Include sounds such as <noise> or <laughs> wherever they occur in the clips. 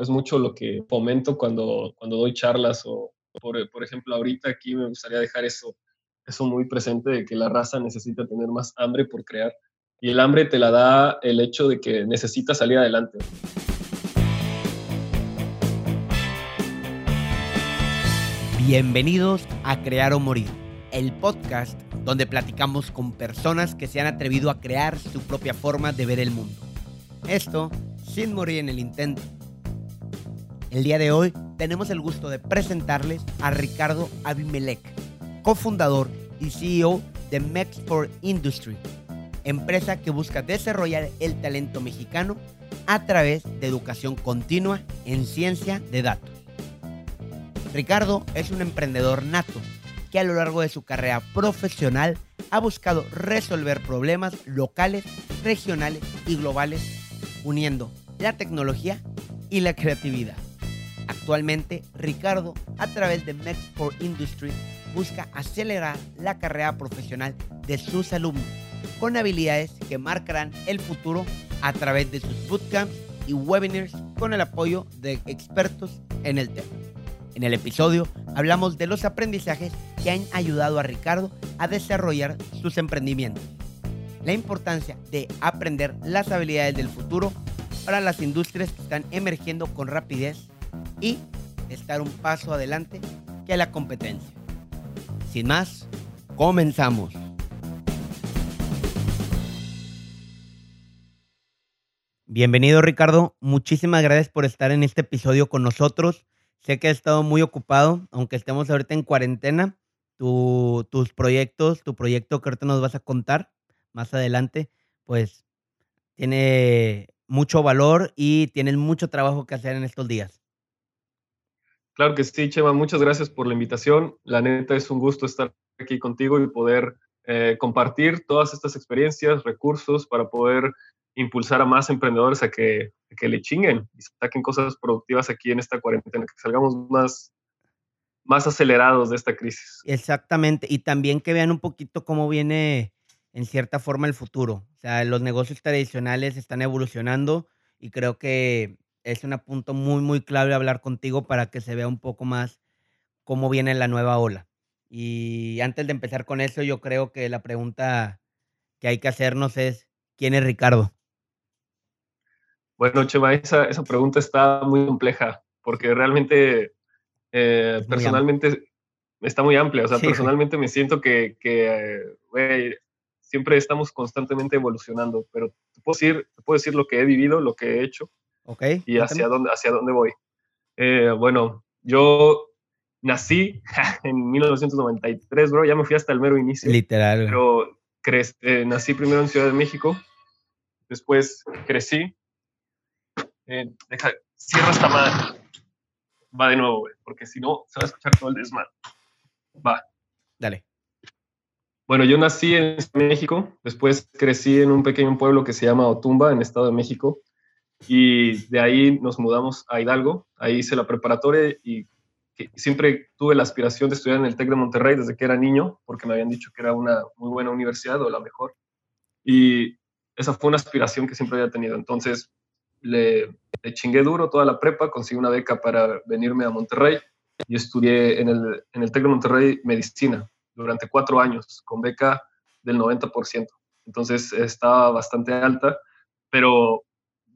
es mucho lo que fomento cuando, cuando doy charlas o, por, por ejemplo, ahorita aquí me gustaría dejar eso, eso muy presente de que la raza necesita tener más hambre por crear. Y el hambre te la da el hecho de que necesitas salir adelante. Bienvenidos a Crear o Morir, el podcast donde platicamos con personas que se han atrevido a crear su propia forma de ver el mundo. Esto sin morir en el intento. El día de hoy tenemos el gusto de presentarles a Ricardo Abimelech, cofundador y CEO de Mexport Industry, empresa que busca desarrollar el talento mexicano a través de educación continua en ciencia de datos. Ricardo es un emprendedor nato que a lo largo de su carrera profesional ha buscado resolver problemas locales, regionales y globales, uniendo la tecnología y la creatividad. Actualmente, Ricardo, a través de Mexport Industry, busca acelerar la carrera profesional de sus alumnos con habilidades que marcarán el futuro a través de sus bootcamps y webinars con el apoyo de expertos en el tema. En el episodio hablamos de los aprendizajes que han ayudado a Ricardo a desarrollar sus emprendimientos, la importancia de aprender las habilidades del futuro para las industrias que están emergiendo con rapidez y estar un paso adelante que la competencia. Sin más, comenzamos. Bienvenido Ricardo, muchísimas gracias por estar en este episodio con nosotros. Sé que has estado muy ocupado, aunque estemos ahorita en cuarentena. tus proyectos, tu proyecto que ahorita nos vas a contar más adelante, pues tiene mucho valor y tienes mucho trabajo que hacer en estos días. Claro que sí, Chema, muchas gracias por la invitación. La neta es un gusto estar aquí contigo y poder eh, compartir todas estas experiencias, recursos para poder impulsar a más emprendedores a que, que le chinguen y saquen cosas productivas aquí en esta cuarentena, que salgamos más, más acelerados de esta crisis. Exactamente, y también que vean un poquito cómo viene en cierta forma el futuro. O sea, los negocios tradicionales están evolucionando y creo que es un punto muy, muy clave hablar contigo para que se vea un poco más cómo viene la nueva ola. Y antes de empezar con eso, yo creo que la pregunta que hay que hacernos es, ¿quién es Ricardo? Bueno, Chema, esa, esa pregunta está muy compleja, porque realmente, eh, personalmente, está muy amplia. O sea, personalmente me siento que, que siempre estamos constantemente evolucionando, pero te puedo, decir, te puedo decir lo que he vivido, lo que he hecho okay, y hacia dónde, hacia dónde voy. Eh, bueno, yo nací <laughs> en 1993, bro, ya me fui hasta el mero inicio. Literal. Pero eh, nací primero en Ciudad de México, después crecí. Eh, deja, cierra esta madre. Va de nuevo, güey, porque si no, se va a escuchar todo el desmadre. Va. Dale. Bueno, yo nací en México, después crecí en un pequeño pueblo que se llama Otumba, en Estado de México, y de ahí nos mudamos a Hidalgo, ahí hice la preparatoria y siempre tuve la aspiración de estudiar en el TEC de Monterrey desde que era niño, porque me habían dicho que era una muy buena universidad o la mejor. Y esa fue una aspiración que siempre había tenido. Entonces le, le chingué duro toda la prepa, conseguí una beca para venirme a Monterrey y estudié en el, en el TEC de Monterrey medicina durante cuatro años con beca del 90%. Entonces estaba bastante alta, pero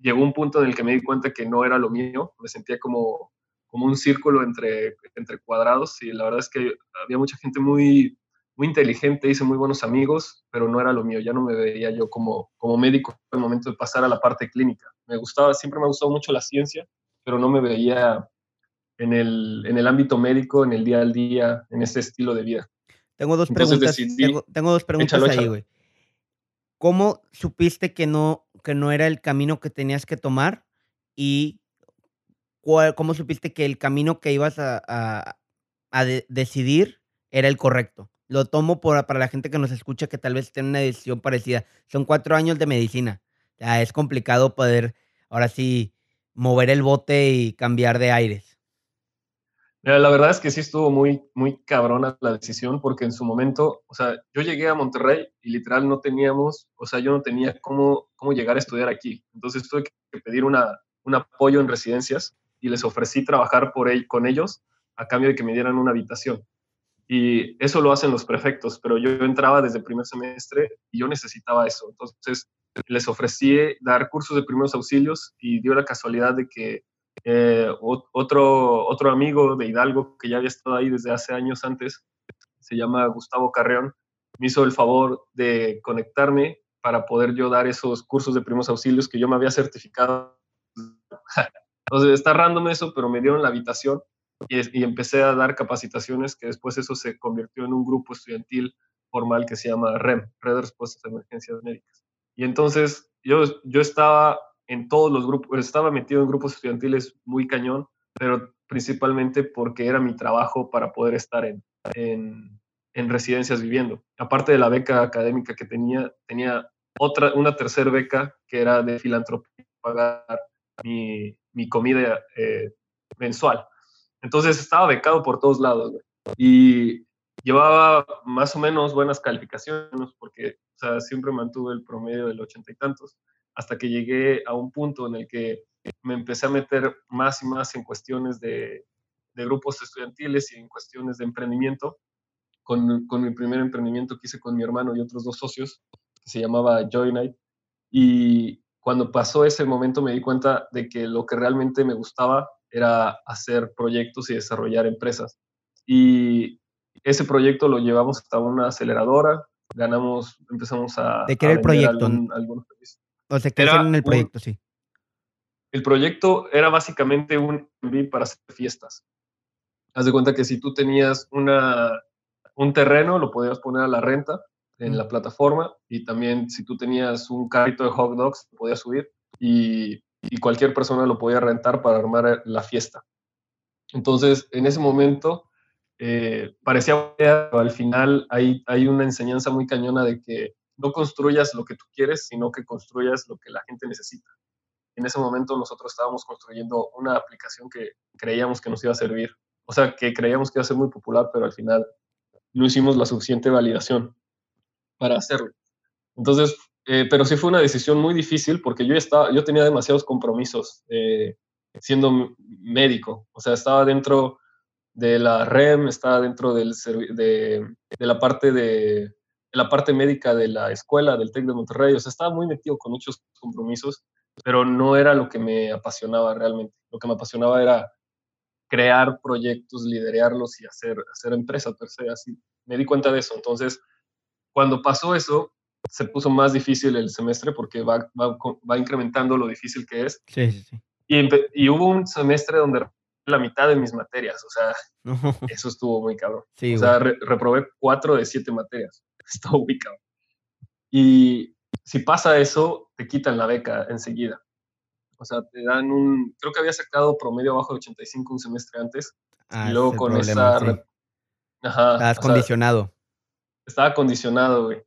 llegó un punto en el que me di cuenta que no era lo mío, me sentía como, como un círculo entre, entre cuadrados y la verdad es que había mucha gente muy, muy inteligente, hice muy buenos amigos, pero no era lo mío, ya no me veía yo como, como médico en el momento de pasar a la parte clínica. Me gustaba, siempre me ha gustado mucho la ciencia, pero no me veía en el, en el ámbito médico, en el día al día, en ese estilo de vida. Tengo dos preguntas. tengo, dos preguntas ahí, güey. ¿Cómo supiste que no, que no era el camino que tenías que tomar? Y cómo supiste que el camino que ibas a, decidir era el correcto. Lo tomo por, para la gente que nos escucha que tal vez tiene una decisión parecida. Son cuatro años de medicina. Ya es complicado poder, ahora sí, mover el bote y cambiar de aires la verdad es que sí estuvo muy, muy cabrona la decisión porque en su momento, o sea, yo llegué a Monterrey y literal no teníamos, o sea, yo no tenía cómo, cómo llegar a estudiar aquí. Entonces tuve que pedir una, un apoyo en residencias y les ofrecí trabajar por con ellos a cambio de que me dieran una habitación. Y eso lo hacen los prefectos, pero yo entraba desde el primer semestre y yo necesitaba eso. Entonces les ofrecí dar cursos de primeros auxilios y dio la casualidad de que eh, otro, otro amigo de Hidalgo que ya había estado ahí desde hace años antes, se llama Gustavo Carreón, me hizo el favor de conectarme para poder yo dar esos cursos de primeros auxilios que yo me había certificado. Entonces está random eso, pero me dieron la habitación y, empecé a dar capacitaciones que después eso se convirtió en un grupo estudiantil formal que se llama REM, Red de Respuestas a Emergencias Médicas. Y entonces yo, yo estaba en todos los grupos, estaba metido en grupos estudiantiles muy cañón, pero principalmente porque era mi trabajo para poder estar en, en, en residencias viviendo. Aparte de la beca académica que tenía, tenía otra, una tercera beca que era de filantropía, pagar mi, mi comida eh, mensual. Entonces estaba becado por todos lados y llevaba más o menos buenas calificaciones porque o sea, siempre mantuve el promedio del ochenta y tantos hasta que llegué a un punto en el que me empecé a meter más y más en cuestiones de, de grupos estudiantiles y en cuestiones de emprendimiento. Con, con, mi primer emprendimiento que hice con mi hermano y otros dos socios, que se llamaba Joy Night. Y cuando pasó ese momento me di cuenta de que lo que realmente me gustaba era hacer proyectos y desarrollar empresas. Y ese proyecto lo llevamos hasta una aceleradora, ganamos, empezamos a... ¿De qué era el proyecto? O sea, ¿qué era en el proyecto, sí? El proyecto era básicamente un Airbnb para hacer fiestas. Haz de cuenta que si tú tenías una, un terreno, lo podías poner a la renta en la plataforma y también si tú tenías un carrito de hot dogs, lo podías subir y, y cualquier persona lo podía rentar para armar la fiesta. Entonces, en ese momento, eh, parecía, pero al final hay, hay una enseñanza muy cañona de que no construyas lo que tú quieres, sino que construyas lo que la gente necesita. En ese momento nosotros estábamos construyendo una aplicación que creíamos que nos iba a servir, o sea, que creíamos que iba a ser muy popular, pero al final no hicimos la suficiente validación para hacerlo. Entonces, eh, pero sí fue una decisión muy difícil porque yo, estaba, yo tenía demasiados compromisos eh, siendo médico, o sea, estaba dentro de la REM, estaba dentro del, de, de la parte de la parte médica de la escuela del TEC de Monterrey, o sea, estaba muy metido con muchos compromisos, pero no era lo que me apasionaba realmente. Lo que me apasionaba era crear proyectos, liderarlos y hacer, hacer empresa per así. Me di cuenta de eso. Entonces, cuando pasó eso, se puso más difícil el semestre porque va, va, va incrementando lo difícil que es. Sí, sí, sí. Y, y, hubo un semestre donde la mitad de mis materias, o sea, <laughs> eso estuvo muy cabrón. Sí, o sea, reprobé cuatro de siete materias. <laughs> Estuvo muy cabrón. Y si pasa eso, te quitan la beca enseguida. O sea, te dan un, creo que había sacado promedio abajo de 85 un semestre antes. Ah, y luego con esa... Ajá. Estabas condicionado. Estaba condicionado, güey.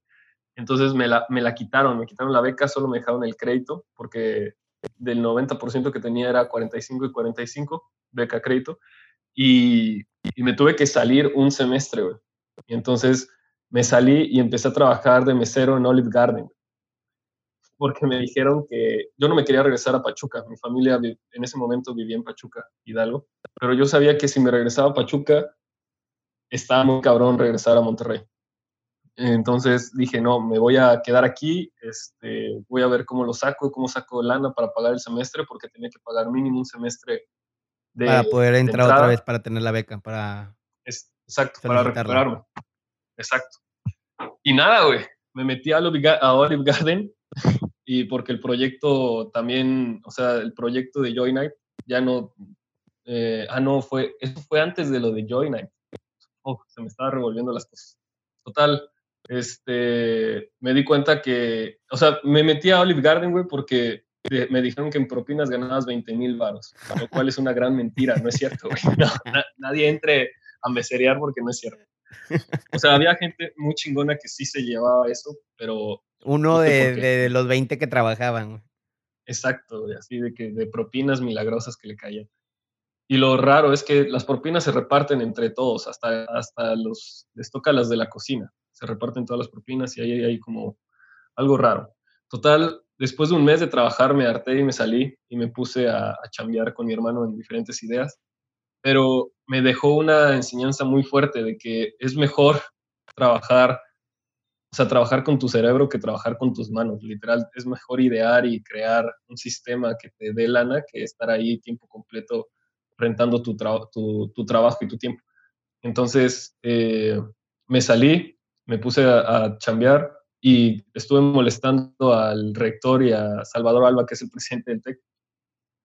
Entonces me la, me la quitaron, me quitaron la beca, solo me dejaron el crédito, porque del 90% que tenía era 45 y 45, beca crédito, y, y me tuve que salir un semestre, güey. Y entonces me salí y empecé a trabajar de mesero en Olive Garden porque me dijeron que yo no me quería regresar a Pachuca. Mi familia en ese momento vivía en Pachuca, Hidalgo, pero yo sabía que si me regresaba a Pachuca, estaba muy cabrón regresar a Monterrey. Entonces dije, no, me voy a quedar aquí, este, voy a ver cómo lo saco, cómo saco lana para pagar el semestre, porque tenía que pagar mínimo un semestre de... Para poder entrar otra vez, para tener la beca, para... exacto, para recuperarme. Exacto. Y nada, güey, me metí a Olive Garden y porque el proyecto también, o sea, el proyecto de Joy Night ya no, eh, ah, no, fue, eso fue antes de lo de Joy Night. Oh, se me estaba revolviendo las cosas. Total, este, me di cuenta que, o sea, me metí a Olive Garden, güey, porque me dijeron que en propinas ganabas 20 mil baros, lo cual es una gran mentira, no es cierto, güey. <laughs> nadie entre a meserear porque no es cierto. O sea, había gente muy chingona que sí se llevaba eso, pero uno de, los 20 que trabajaban. Exacto, así de que de propinas milagrosas que le caían. Y lo raro es que las propinas se reparten entre todos, hasta, hasta los, les toca las de la cocina. Se reparten todas las propinas y ahí hay como algo raro. Total, después de un mes de trabajar me harté y me salí y me puse a, a chambear con mi hermano en diferentes ideas, pero me dejó una enseñanza muy fuerte de que es mejor trabajar, o sea, trabajar con tu cerebro que trabajar con tus manos, literal, es mejor idear y crear un sistema que te dé lana que estar ahí tiempo completo rentando tu, tu, trabajo y tu tiempo. Entonces, eh, me salí, me puse a, a chambear y estuve molestando al rector y a Salvador Alba, que es el presidente del TEC,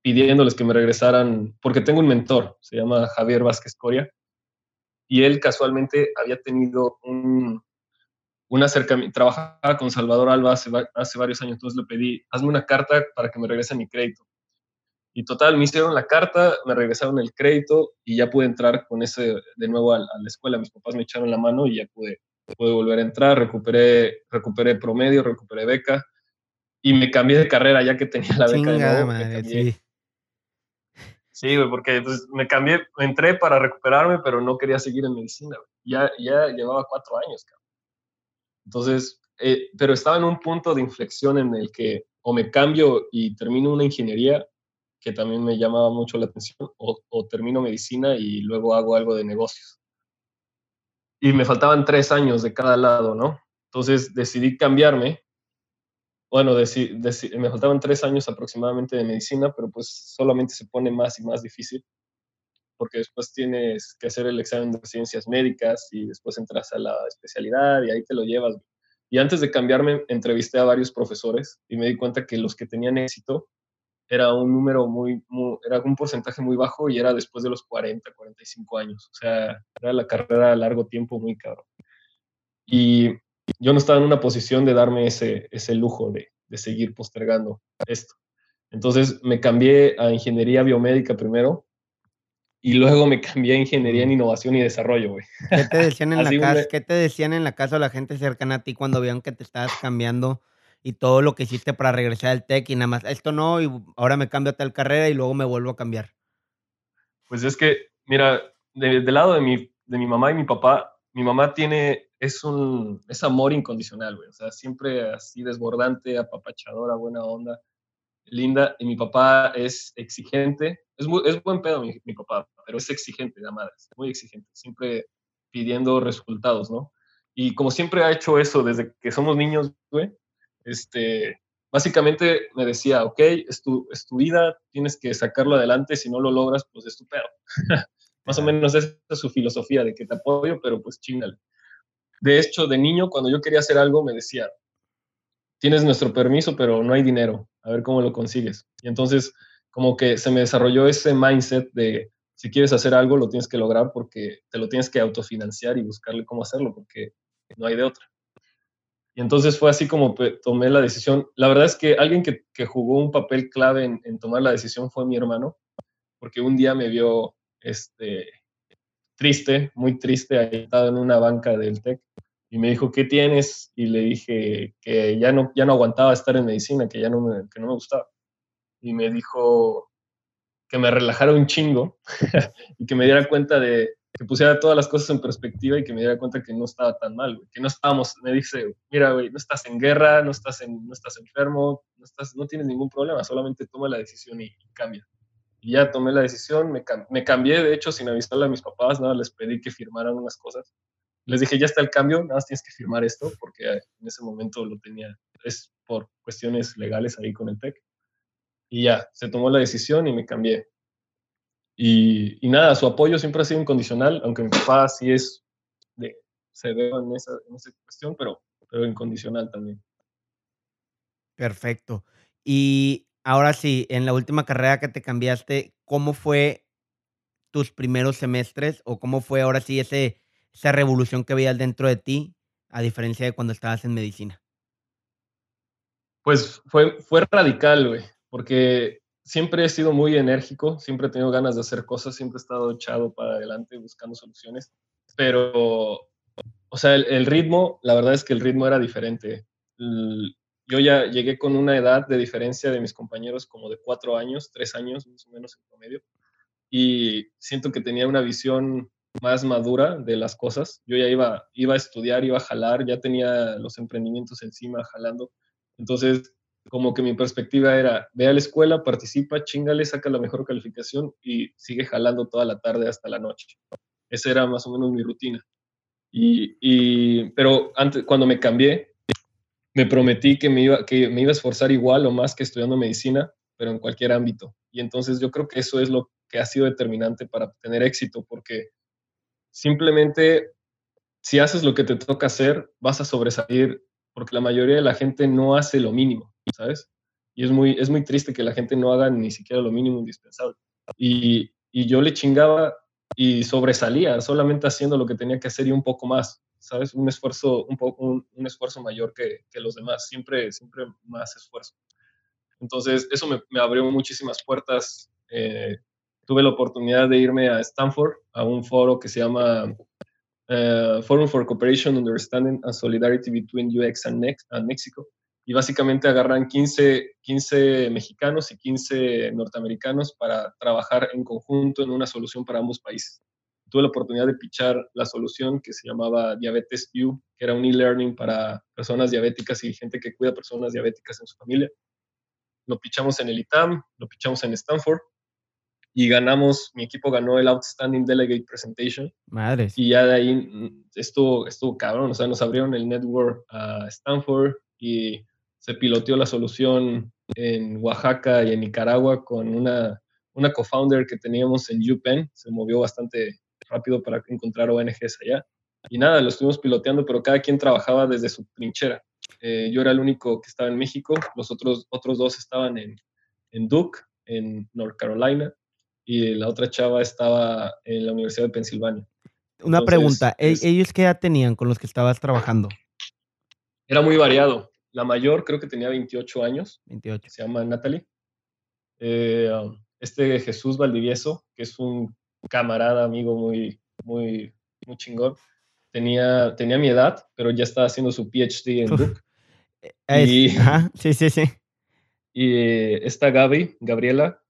pidiéndoles que me regresaran, porque tengo un mentor, se llama Javier Vázquez Coria, y él casualmente había tenido un, un acercamiento, trabajaba con Salvador Alba hace, varios años, entonces le pedí, hazme una carta para que me regrese mi crédito. Y total, me hicieron la carta, me regresaron el crédito y ya pude entrar con ese de nuevo a, a la escuela. Mis papás me echaron la mano y ya pude pude volver a entrar, recuperé, recuperé promedio, recuperé beca y me cambié de carrera ya que tenía la beca de nuevo. sí. Sí, porque pues, me cambié, entré para recuperarme, pero no quería seguir en medicina. Ya, ya llevaba cuatro años, cabrón. Entonces, eh, pero estaba en un punto de inflexión en el que o me cambio y termino una ingeniería, que también me llamaba mucho la atención, o, o termino medicina y luego hago algo de negocios y me faltaban tres años de cada lado, ¿no? Entonces decidí cambiarme. Bueno, me faltaban tres años aproximadamente de medicina, pero pues solamente se pone más y más difícil, porque después tienes que hacer el examen de ciencias médicas y después entras a la especialidad y ahí te lo llevas. Y antes de cambiarme, entrevisté a varios profesores y me di cuenta que los que tenían éxito era un número muy, era un porcentaje muy bajo y era después de los 40, 45 años. O sea, era la carrera a largo tiempo muy caro. Y yo no estaba en una posición de darme ese, ese lujo de, de seguir postergando esto. Entonces me cambié a ingeniería biomédica primero y luego me cambié a ingeniería en innovación y desarrollo, güey. ¿Qué te decían en, <laughs> la casa, ¿Qué te decían en la casa la gente cercana a ti cuando vieron que te estabas cambiando y todo lo que hiciste para regresar al TEC y nada más, esto no, y ahora me cambio a tal carrera y luego me vuelvo a cambiar? Pues es que, mira, del lado de mi, de mi mamá y mi papá, mi mamá tiene, es un, es amor incondicional, güey, o sea, siempre así desbordante, apapachadora, buena onda, linda, y mi papá es exigente, es, es buen pedo mi, mi, papá, pero es exigente de madre, muy exigente, siempre pidiendo resultados, ¿no? Y como siempre ha hecho eso desde que somos niños, güey, este, básicamente me decía, ok, es tu, es tu vida, tienes que sacarlo adelante, si no lo logras, pues es tu pedo. <laughs> Más o menos esa es su filosofía de que te apoyo, pero pues chingale. De hecho, de niño, cuando yo quería hacer algo, me decía, tienes nuestro permiso, pero no hay dinero, a ver cómo lo consigues. Y entonces, como que se me desarrolló ese mindset de, si quieres hacer algo, lo tienes que lograr porque te lo tienes que autofinanciar y buscarle cómo hacerlo, porque no hay de otra. Y entonces fue así como tomé la decisión. La verdad es que alguien que, que jugó un papel clave en, tomar la decisión fue mi hermano, porque un día me vio este, triste, muy triste, estado en una banca del TEC, y me dijo, ¿qué tienes? Y le dije que ya no, ya no aguantaba estar en medicina, que ya no que no me gustaba. Y me dijo que me relajara un chingo <laughs> y que me diera cuenta de, que pusiera todas las cosas en perspectiva y que me diera cuenta que no estaba tan mal, güey, que no estábamos, me dice, mira, güey, no estás en guerra, no estás, en, no estás enfermo, no, estás, no tienes ningún problema, solamente toma la decisión y, cambia. Y ya tomé la decisión, me, me, cambié, de hecho, sin avisarle a mis papás, nada, les pedí que firmaran unas cosas. Les dije, ya está el cambio, nada más tienes que firmar esto, porque en ese momento lo tenía, es por cuestiones legales ahí con el TEC. Y ya, se tomó la decisión y me cambié. Y, nada, su apoyo siempre ha sido incondicional, aunque mi papá sí es, de, se ve en esa, en esa cuestión, pero, pero incondicional también. Perfecto. Y ahora sí, en la última carrera que te cambiaste, ¿cómo fue tus primeros semestres o cómo fue ahora sí ese, esa revolución que veías dentro de ti, a diferencia de cuando estabas en medicina? Pues fue, fue radical, güey, porque siempre he sido muy enérgico, siempre he tenido ganas de hacer cosas, siempre he estado echado para adelante buscando soluciones, pero, o sea, el, ritmo, la verdad es que el ritmo era diferente. yo ya llegué con una edad de diferencia de mis compañeros como de cuatro años, tres años más o menos en promedio, y siento que tenía una visión más madura de las cosas. Yo ya iba, iba a estudiar, iba a jalar, ya tenía los emprendimientos encima jalando. Entonces, como que mi perspectiva era, ve a la escuela, participa, chingale, saca la mejor calificación y sigue jalando toda la tarde hasta la noche. Esa era más o menos mi rutina. Y, pero antes, cuando me cambié, me prometí que me, iba, que me iba a esforzar igual o más que estudiando medicina, pero en cualquier ámbito. Y entonces yo creo que eso es lo que ha sido determinante para tener éxito, porque simplemente si haces lo que te toca hacer, vas a sobresalir, porque la mayoría de la gente no hace lo mínimo, ¿sabes? Y es muy, es muy triste que la gente no haga ni siquiera lo mínimo indispensable. Y, y yo le chingaba y sobresalía solamente haciendo lo que tenía que hacer y un poco más, ¿sabes? Un esfuerzo, un, un, esfuerzo mayor que, que, los demás, siempre, siempre más esfuerzo. Entonces, eso me, abrió muchísimas puertas. Eh, tuve la oportunidad de irme a Stanford, a un foro que se llama uh, Forum for Cooperation, Understanding and Solidarity Between UX and, and Mexico. Y básicamente agarran 15, 15 mexicanos y 15 norteamericanos para trabajar en conjunto en una solución para ambos países tuve la oportunidad de pichar la solución que se llamaba Diabetes U, que era un e-learning para personas diabéticas y gente que cuida personas diabéticas en su familia. Lo pichamos en el ITAM, lo pichamos en Stanford y ganamos, mi equipo ganó el Outstanding Delegate Presentation. Madre. Y ya de ahí mm, estuvo, estuvo cabrón, o sea, nos abrieron el network a Stanford y se piloteó la solución en Oaxaca y en Nicaragua con una, una co-founder que teníamos en UPenn, se movió bastante rápido para encontrar ONGs allá. Y nada, lo estuvimos piloteando, pero cada quien trabajaba desde su trinchera. Eh, yo era el único que estaba en México, los otros, otros dos estaban en, en Duke, en North Carolina, y la otra chava estaba en la Universidad de Pensilvania. Una pregunta, ¿e-, ¿ellos qué edad tenían con los que estabas trabajando? Era muy variado. La mayor creo que tenía 28 años. 28. Se llama Natalie. Eh, um, este Jesús Valdivieso, que es un camarada, amigo muy, muy, muy chingón. Tenía, tenía mi edad, pero ya estaba haciendo su PhD en Duke. y, sí, sí, sí. Y esta Gaby, Gabriela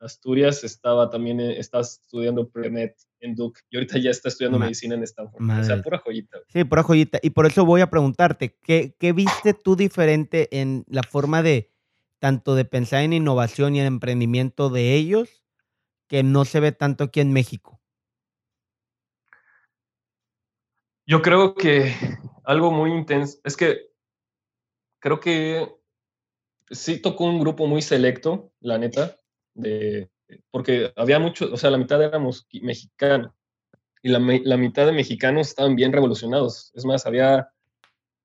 Asturias, estaba también, eh, está estudiando Premet en Duke y ahorita ya está estudiando medicina en Stanford. O sea, pura joyita. Sí, pura joyita. Y por eso voy a preguntarte, ¿qué, ¿qué viste tú diferente en la forma de tanto de pensar en innovación y en emprendimiento de ellos que no se ve tanto aquí en México? Yo creo que algo muy intenso, es que creo que sí tocó un grupo muy selecto, la neta, de, porque había muchos, o sea, la mitad éramos mexicanos y la, la, mitad de mexicanos estaban bien revolucionados. Es más, había,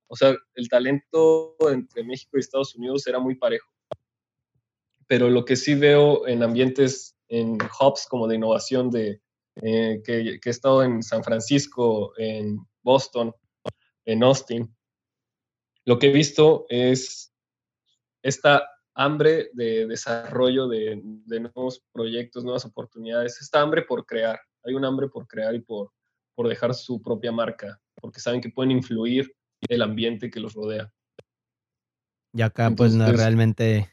o sea, el talento entre México y Estados Unidos era muy parejo. Pero lo que sí veo en ambientes en hubs como de innovación de, eh, que, he estado en San Francisco, en Boston, en Austin, lo que he visto es esta hambre de desarrollo de, nuevos proyectos, nuevas oportunidades, esta hambre por crear. Hay un hambre por crear y por, por dejar su propia marca, porque saben que pueden influir el ambiente que los rodea. Y acá, pues, no, realmente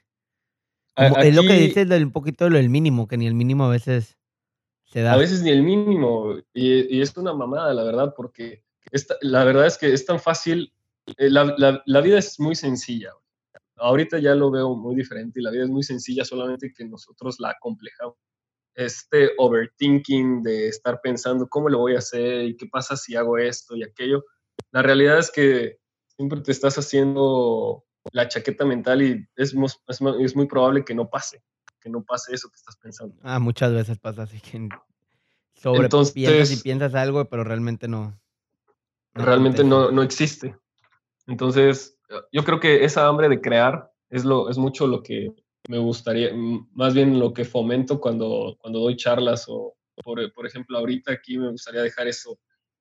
es lo que dices un poquito de lo del mínimo, que ni el mínimo a veces se da. A veces ni el mínimo, y, es una mamada, la verdad, porque la verdad es que es tan fácil, eh, la, la, vida es muy sencilla. Ahorita ya lo veo muy diferente y la vida es muy sencilla, solamente que nosotros la acomplejamos. Este overthinking de estar pensando cómo lo voy a hacer y qué pasa si hago esto y aquello. La realidad es que siempre te estás haciendo la chaqueta mental y es, es, muy probable que no pase, que no pase eso que estás pensando. Ah, muchas veces pasa así que sobre piensas y piensas algo, pero realmente no. realmente no, no, existe. Entonces, yo creo que esa hambre de crear es, mucho lo que me gustaría, más bien lo que fomento cuando, cuando doy charlas o, por, por ejemplo, ahorita aquí me gustaría dejar eso,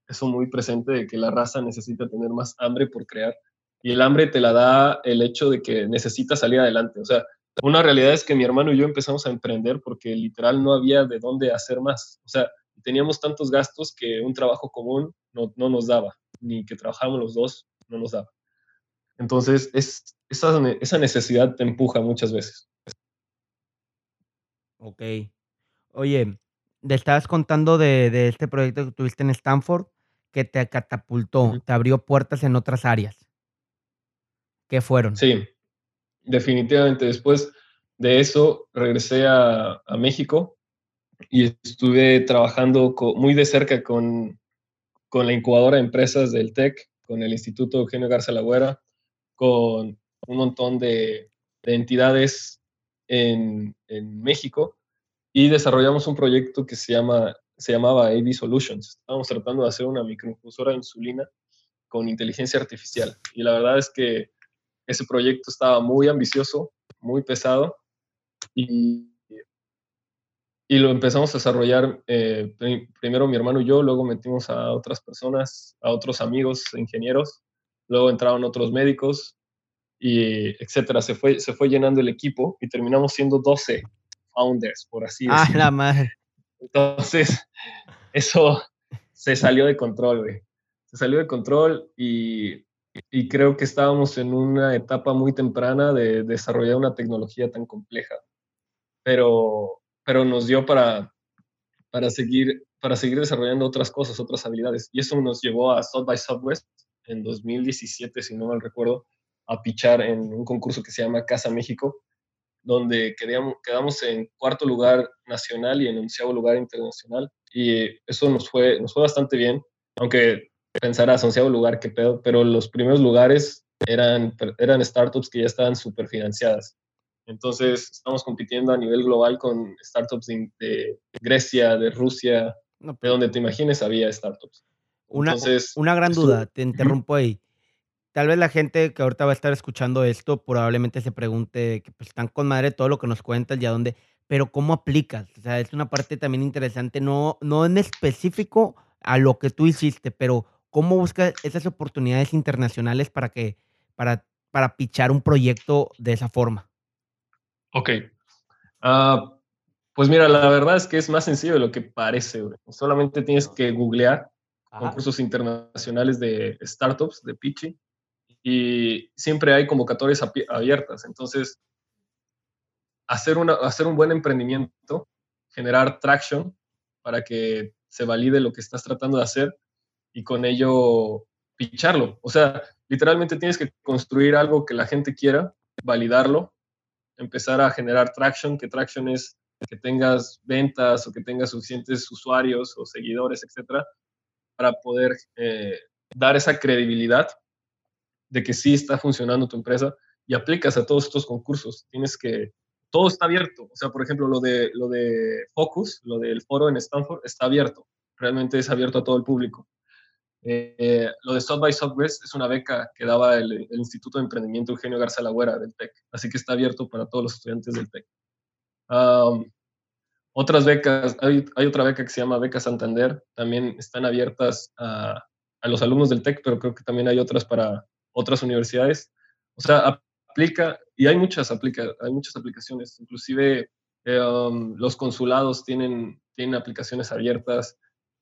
eso muy presente de que la raza necesita tener más hambre por crear y el hambre te la da el hecho de que necesitas salir adelante. O sea, una realidad es que mi hermano y yo empezamos a emprender porque literal no había de dónde hacer más. O sea, teníamos tantos gastos que un trabajo común no, no nos daba, ni que trabajáramos los dos no nos daba. Entonces, es, esa, esa necesidad te empuja muchas veces. Ok. Oye, te estabas contando de, de, este proyecto que tuviste en Stanford que te catapultó, te abrió puertas en otras áreas. ¿Qué fueron? Sí. definitivamente. Después de eso regresé a, México y estuve trabajando muy de cerca con, con la incubadora de empresas del TEC, con el Instituto Eugenio Garza Lagüera, con un montón de, entidades en, México y desarrollamos un proyecto que se, llama, se llamaba AV Solutions. Estábamos tratando de hacer una microinfusora de insulina con inteligencia artificial y la verdad es que ese proyecto estaba muy ambicioso, muy pesado y, y lo empezamos a desarrollar eh, primero mi hermano y yo, luego metimos a otras personas, a otros amigos ingenieros, luego entraron otros médicos y etcétera. Se fue, se fue llenando el equipo y terminamos siendo 12 founders, por así decirlo. Ah, la madre. Entonces, <laughs> eso se salió de control, güey. Se salió de control y, y creo que estábamos en una etapa muy temprana de desarrollar una tecnología tan compleja. Pero, pero nos dio para, para, seguir, para seguir desarrollando otras cosas, otras habilidades. Y eso nos llevó a South by Southwest en 2017, si no mal recuerdo, a pichar en un concurso que se llama Casa México, donde quedamos, quedamos en cuarto lugar nacional y en onceavo lugar internacional. Y eso nos fue, nos fue bastante bien, aunque pensarás, onceavo lugar, qué pedo, pero los primeros lugares eran, eran startups que ya estaban súper financiadas. Entonces, estamos compitiendo a nivel global con startups de, Grecia, de Rusia, de pues donde te imagines había startups. Una, una gran duda, te interrumpo ahí. Tal vez la gente que ahorita va a estar escuchando esto probablemente se pregunte que pues, están con madre todo lo que nos cuentas y a dónde, pero ¿cómo aplicas? O sea, es una parte también interesante, no, no en específico a lo que tú hiciste, pero ¿cómo buscas esas oportunidades internacionales para que, para, para pichar un proyecto de esa forma? Ok. Ah, pues mira, la verdad es que es más sencillo de lo que parece, Solamente tienes que googlear concursos internacionales de startups, de pitching, y siempre hay convocatorias abiertas. Entonces, hacer, una, hacer un buen emprendimiento, generar traction para que se valide lo que estás tratando de hacer y con ello picharlo. O sea, literalmente tienes que construir algo que la gente quiera, validarlo, empezar a generar traction, que traction es que tengas ventas o que tengas suficientes usuarios o seguidores, etcétera, para poder eh, dar esa credibilidad de que sí está funcionando tu empresa y aplicas a todos estos concursos. Tienes que, todo está abierto. O sea, por ejemplo, lo de, lo de Focus, lo del foro en Stanford, está abierto. Realmente es abierto a todo el público. Eh, lo de South by Southwest es una beca que daba el, Instituto de Emprendimiento Eugenio Garza Lagüera del TEC, así que está abierto para todos los estudiantes del TEC. Otras becas, hay, hay, otra beca que se llama Beca Santander, también están abiertas a, a los alumnos del TEC, pero creo que también hay otras para, otras universidades. O sea, aplica, y hay muchas, aplica, hay muchas aplicaciones, inclusive eh, um, los consulados tienen, tienen aplicaciones abiertas.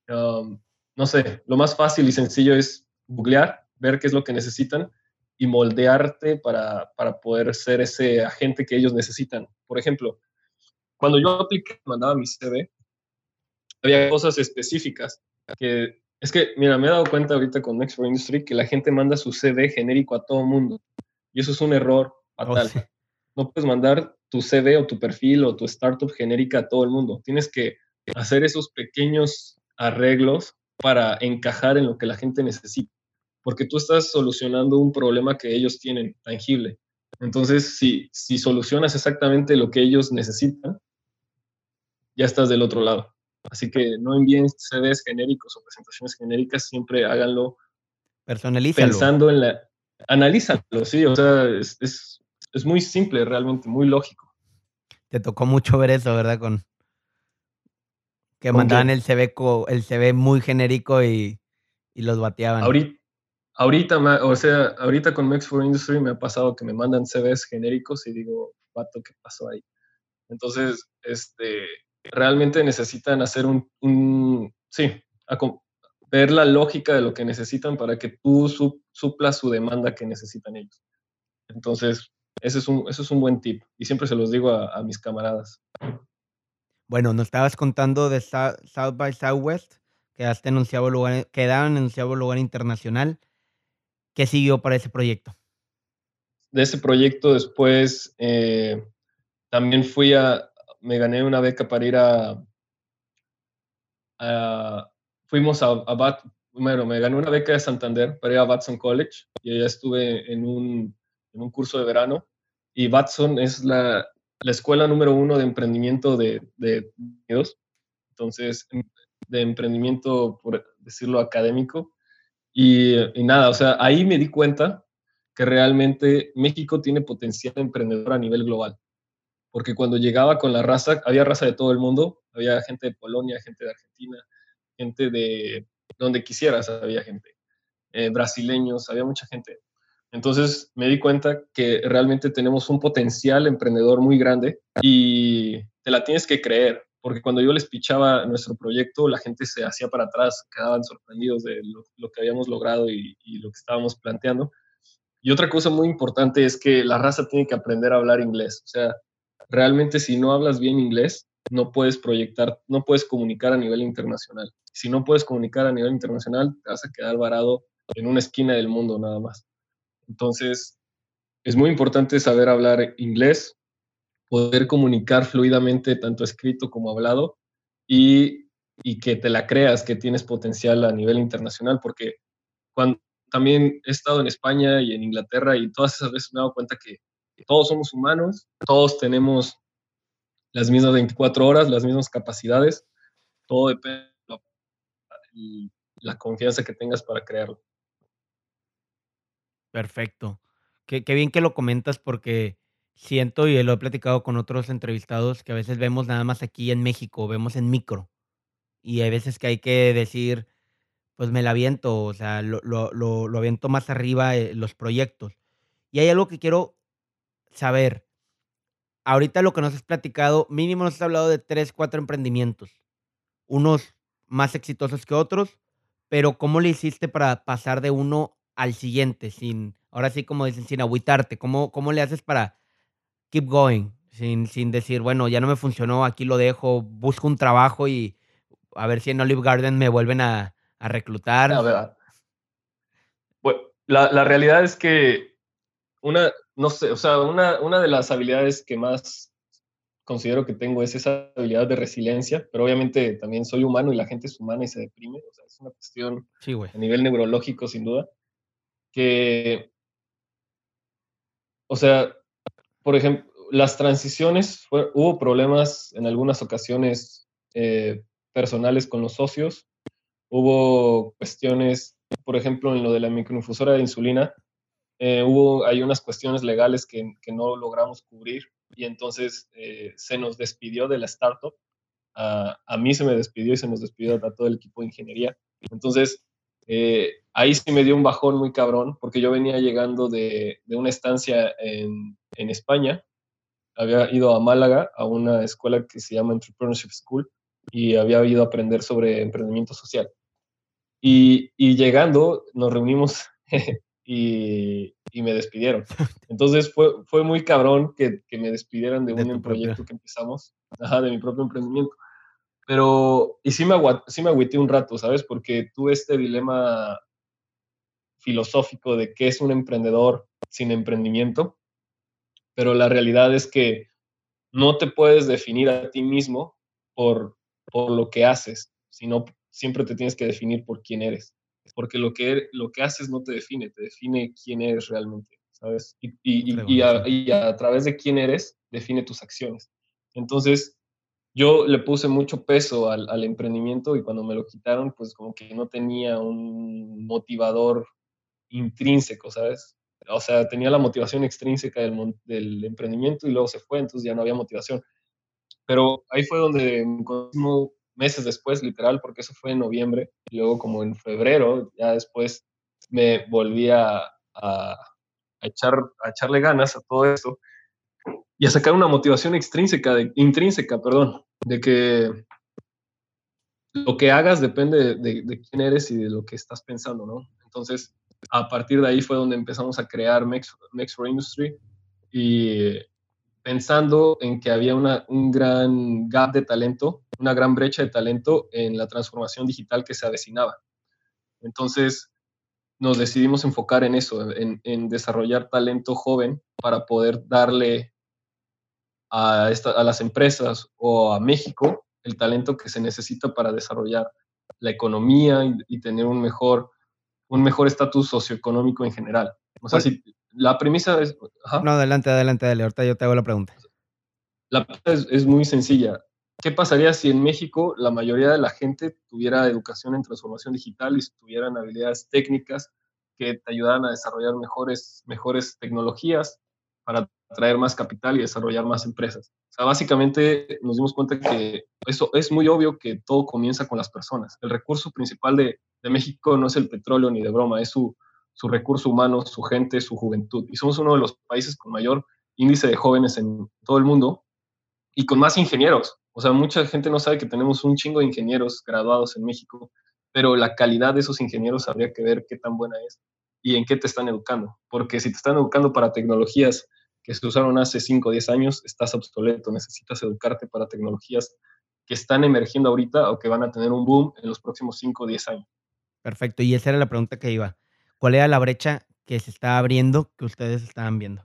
Um, no sé, lo más fácil y sencillo es googlear, ver qué es lo que necesitan y moldearte para, para poder ser ese agente que ellos necesitan. Por ejemplo, cuando yo apliqué, mandaba mi CV, había cosas específicas que es que, mira, me he dado cuenta ahorita con Next for Industry que la gente manda su CV genérico a todo mundo. Y eso es un error oh, fatal. No puedes mandar tu CV o tu perfil o tu startup genérica a todo el mundo. Tienes que hacer esos pequeños arreglos para encajar en lo que la gente necesita. Porque tú estás solucionando un problema que ellos tienen tangible. Entonces, si, si solucionas exactamente lo que ellos necesitan, ya estás del otro lado. Así que no envíen CVs genéricos o presentaciones genéricas, siempre háganlo Personalízalo. pensando en la... Analízalo, sí, o sea, es, es, muy simple realmente, muy lógico. Te tocó mucho ver eso, ¿verdad? Con que mandaban el CV, el CV muy genérico y, y los bateaban. Ahorita, ahorita, o sea, ahorita con Max for Industry me ha pasado que me mandan CVs genéricos y digo, vato, ¿qué pasó ahí? Entonces, este, realmente necesitan hacer un, sí, ver la lógica de lo que necesitan para que tú suplas su demanda que necesitan ellos. Entonces, ese es un, es un buen tip y siempre se los digo a, mis camaradas. Bueno, nos estabas contando de South by Southwest, quedaste anunciado lugar, quedaron anunciado lugar internacional. ¿Qué siguió para ese proyecto? de ese proyecto después eh, también fui a, me gané una beca para ir a, fuimos a, a bueno, me gané una beca de Santander para ir a Batson College y allá estuve en un, en un curso de verano y Batson es la, la escuela número uno de emprendimiento de, de Unidos, entonces de emprendimiento, por decirlo académico. Y, y, nada, o sea, ahí me di cuenta que realmente México tiene potencial emprendedor a nivel global. Porque cuando llegaba con la raza, había raza de todo el mundo, había gente de Polonia, gente de Argentina, gente de donde quisieras, había gente, eh, brasileños, había mucha gente. Entonces me di cuenta que realmente tenemos un potencial emprendedor muy grande y te la tienes que creer, porque cuando yo les pichaba nuestro proyecto, la gente se hacía para atrás, quedaban sorprendidos de lo, que habíamos logrado y, y, lo que estábamos planteando. Y otra cosa muy importante es que la raza tiene que aprender a hablar inglés. O sea, realmente si no hablas bien inglés, no puedes proyectar, no puedes comunicar a nivel internacional. Si no puedes comunicar a nivel internacional, te vas a quedar varado en una esquina del mundo nada más. Entonces, es muy importante saber hablar inglés, poder comunicar fluidamente tanto escrito como hablado y, y que te la creas que tienes potencial a nivel internacional, porque cuando también he estado en España y en Inglaterra y todas esas veces me he dado cuenta que todos somos humanos, todos tenemos las mismas 24 horas, las mismas capacidades, todo depende de la confianza que tengas para crearlo. Perfecto. Qué, bien que lo comentas porque siento y lo he platicado con otros entrevistados que a veces vemos nada más aquí en México, vemos en micro. Y hay veces que hay que decir, pues me la aviento, o sea, lo, lo, lo, aviento más arriba eh, los proyectos. Y hay algo que quiero saber. Ahorita lo que nos has platicado, mínimo nos has hablado de tres, cuatro emprendimientos. Unos más exitosos que otros, pero ¿cómo le hiciste para pasar de uno al siguiente, sin, ahora sí como dicen, sin agüitarte? ¿Cómo, cómo le haces para keep going? Sin, sin decir, bueno, ya no me funcionó, aquí lo dejo, busco un trabajo y a ver si en Olive Garden me vuelven a, a reclutar. Bueno, la, la, realidad es que una, no sé, o sea, una, una de las habilidades que más considero que tengo es esa habilidad de resiliencia, pero obviamente también soy humano y la gente es humana y se deprime, o sea, es una cuestión a nivel neurológico sin duda que, o sea, por ejemplo, las transiciones, hubo problemas en algunas ocasiones eh, personales con los socios, hubo cuestiones, por ejemplo, en lo de la microinfusora de insulina, eh, hubo, hay unas cuestiones legales que, que, no logramos cubrir y entonces eh, se nos despidió de la startup. A, a, mí se me despidió y se nos despidió a todo el equipo de ingeniería. Entonces, eh, ahí sí me dio un bajón muy cabrón, porque yo venía llegando de, de una estancia en, en, España, había ido a Málaga, a una escuela que se llama Entrepreneurship School, y había ido a aprender sobre emprendimiento social. Y, y llegando, nos reunimos <laughs> y, y, me despidieron. Entonces fue, fue muy cabrón que, que me despidieran de, un proyecto que empezamos, ajá, de mi propio emprendimiento. Pero, y sí me, sí me agüité un rato, ¿sabes? Porque tuve este dilema filosófico de qué es un emprendedor sin emprendimiento, pero la realidad es que no te puedes definir a ti mismo por, por lo que haces, sino siempre te tienes que definir por quién eres, porque lo que, lo que haces no te define, te define quién eres realmente, ¿sabes? Y, y, y, a, y a través de quién eres, define tus acciones. Entonces, yo le puse mucho peso al, al, emprendimiento y cuando me lo quitaron, pues como que no tenía un motivador intrínseco, ¿sabes? O sea, tenía la motivación extrínseca del, del emprendimiento y luego se fue, entonces ya no había motivación. Pero ahí fue donde, meses después, literal, porque eso fue en noviembre, y luego como en febrero, ya después me volví a, a, a echar, a echarle ganas a todo esto y a sacar una motivación extrínseca, de, intrínseca, perdón, de que lo que hagas depende de, de, quién eres y de lo que estás pensando, ¿no? Entonces, a partir de ahí fue donde empezamos a crear Mex, Mex Industry y pensando en que había una, un gran gap de talento, una gran brecha de talento en la transformación digital que se avecinaba. Entonces, nos decidimos enfocar en eso, en, en desarrollar talento joven para poder darle a, a las empresas o a México el talento que se necesita para desarrollar la economía y, tener un mejor un mejor estatus socioeconómico en general. O sea, si la premisa es... No, adelante, adelante, adelante. Ahorita yo te hago la pregunta. La pregunta es, es, muy sencilla. ¿Qué pasaría si en México la mayoría de la gente tuviera educación en transformación digital y tuvieran habilidades técnicas que te ayudaran a desarrollar mejores, mejores tecnologías para atraer más capital y desarrollar más empresas. O sea, básicamente nos dimos cuenta que eso es muy obvio que todo comienza con las personas. El recurso principal de, de México no es el petróleo ni de broma, es su, su recurso humano, su gente, su juventud. Y somos uno de los países con mayor índice de jóvenes en todo el mundo y con más ingenieros. O sea, mucha gente no sabe que tenemos un chingo de ingenieros graduados en México, pero la calidad de esos ingenieros habría que ver qué tan buena es y en qué te están educando. Porque si te están educando para tecnologías que se usaron hace 5 o 10 años, estás obsoleto, necesitas educarte para tecnologías que están emergiendo ahorita o que van a tener un boom en los próximos 5 o 10 años. Perfecto, y esa era la pregunta que iba. ¿Cuál era la brecha que se está abriendo que ustedes estaban viendo?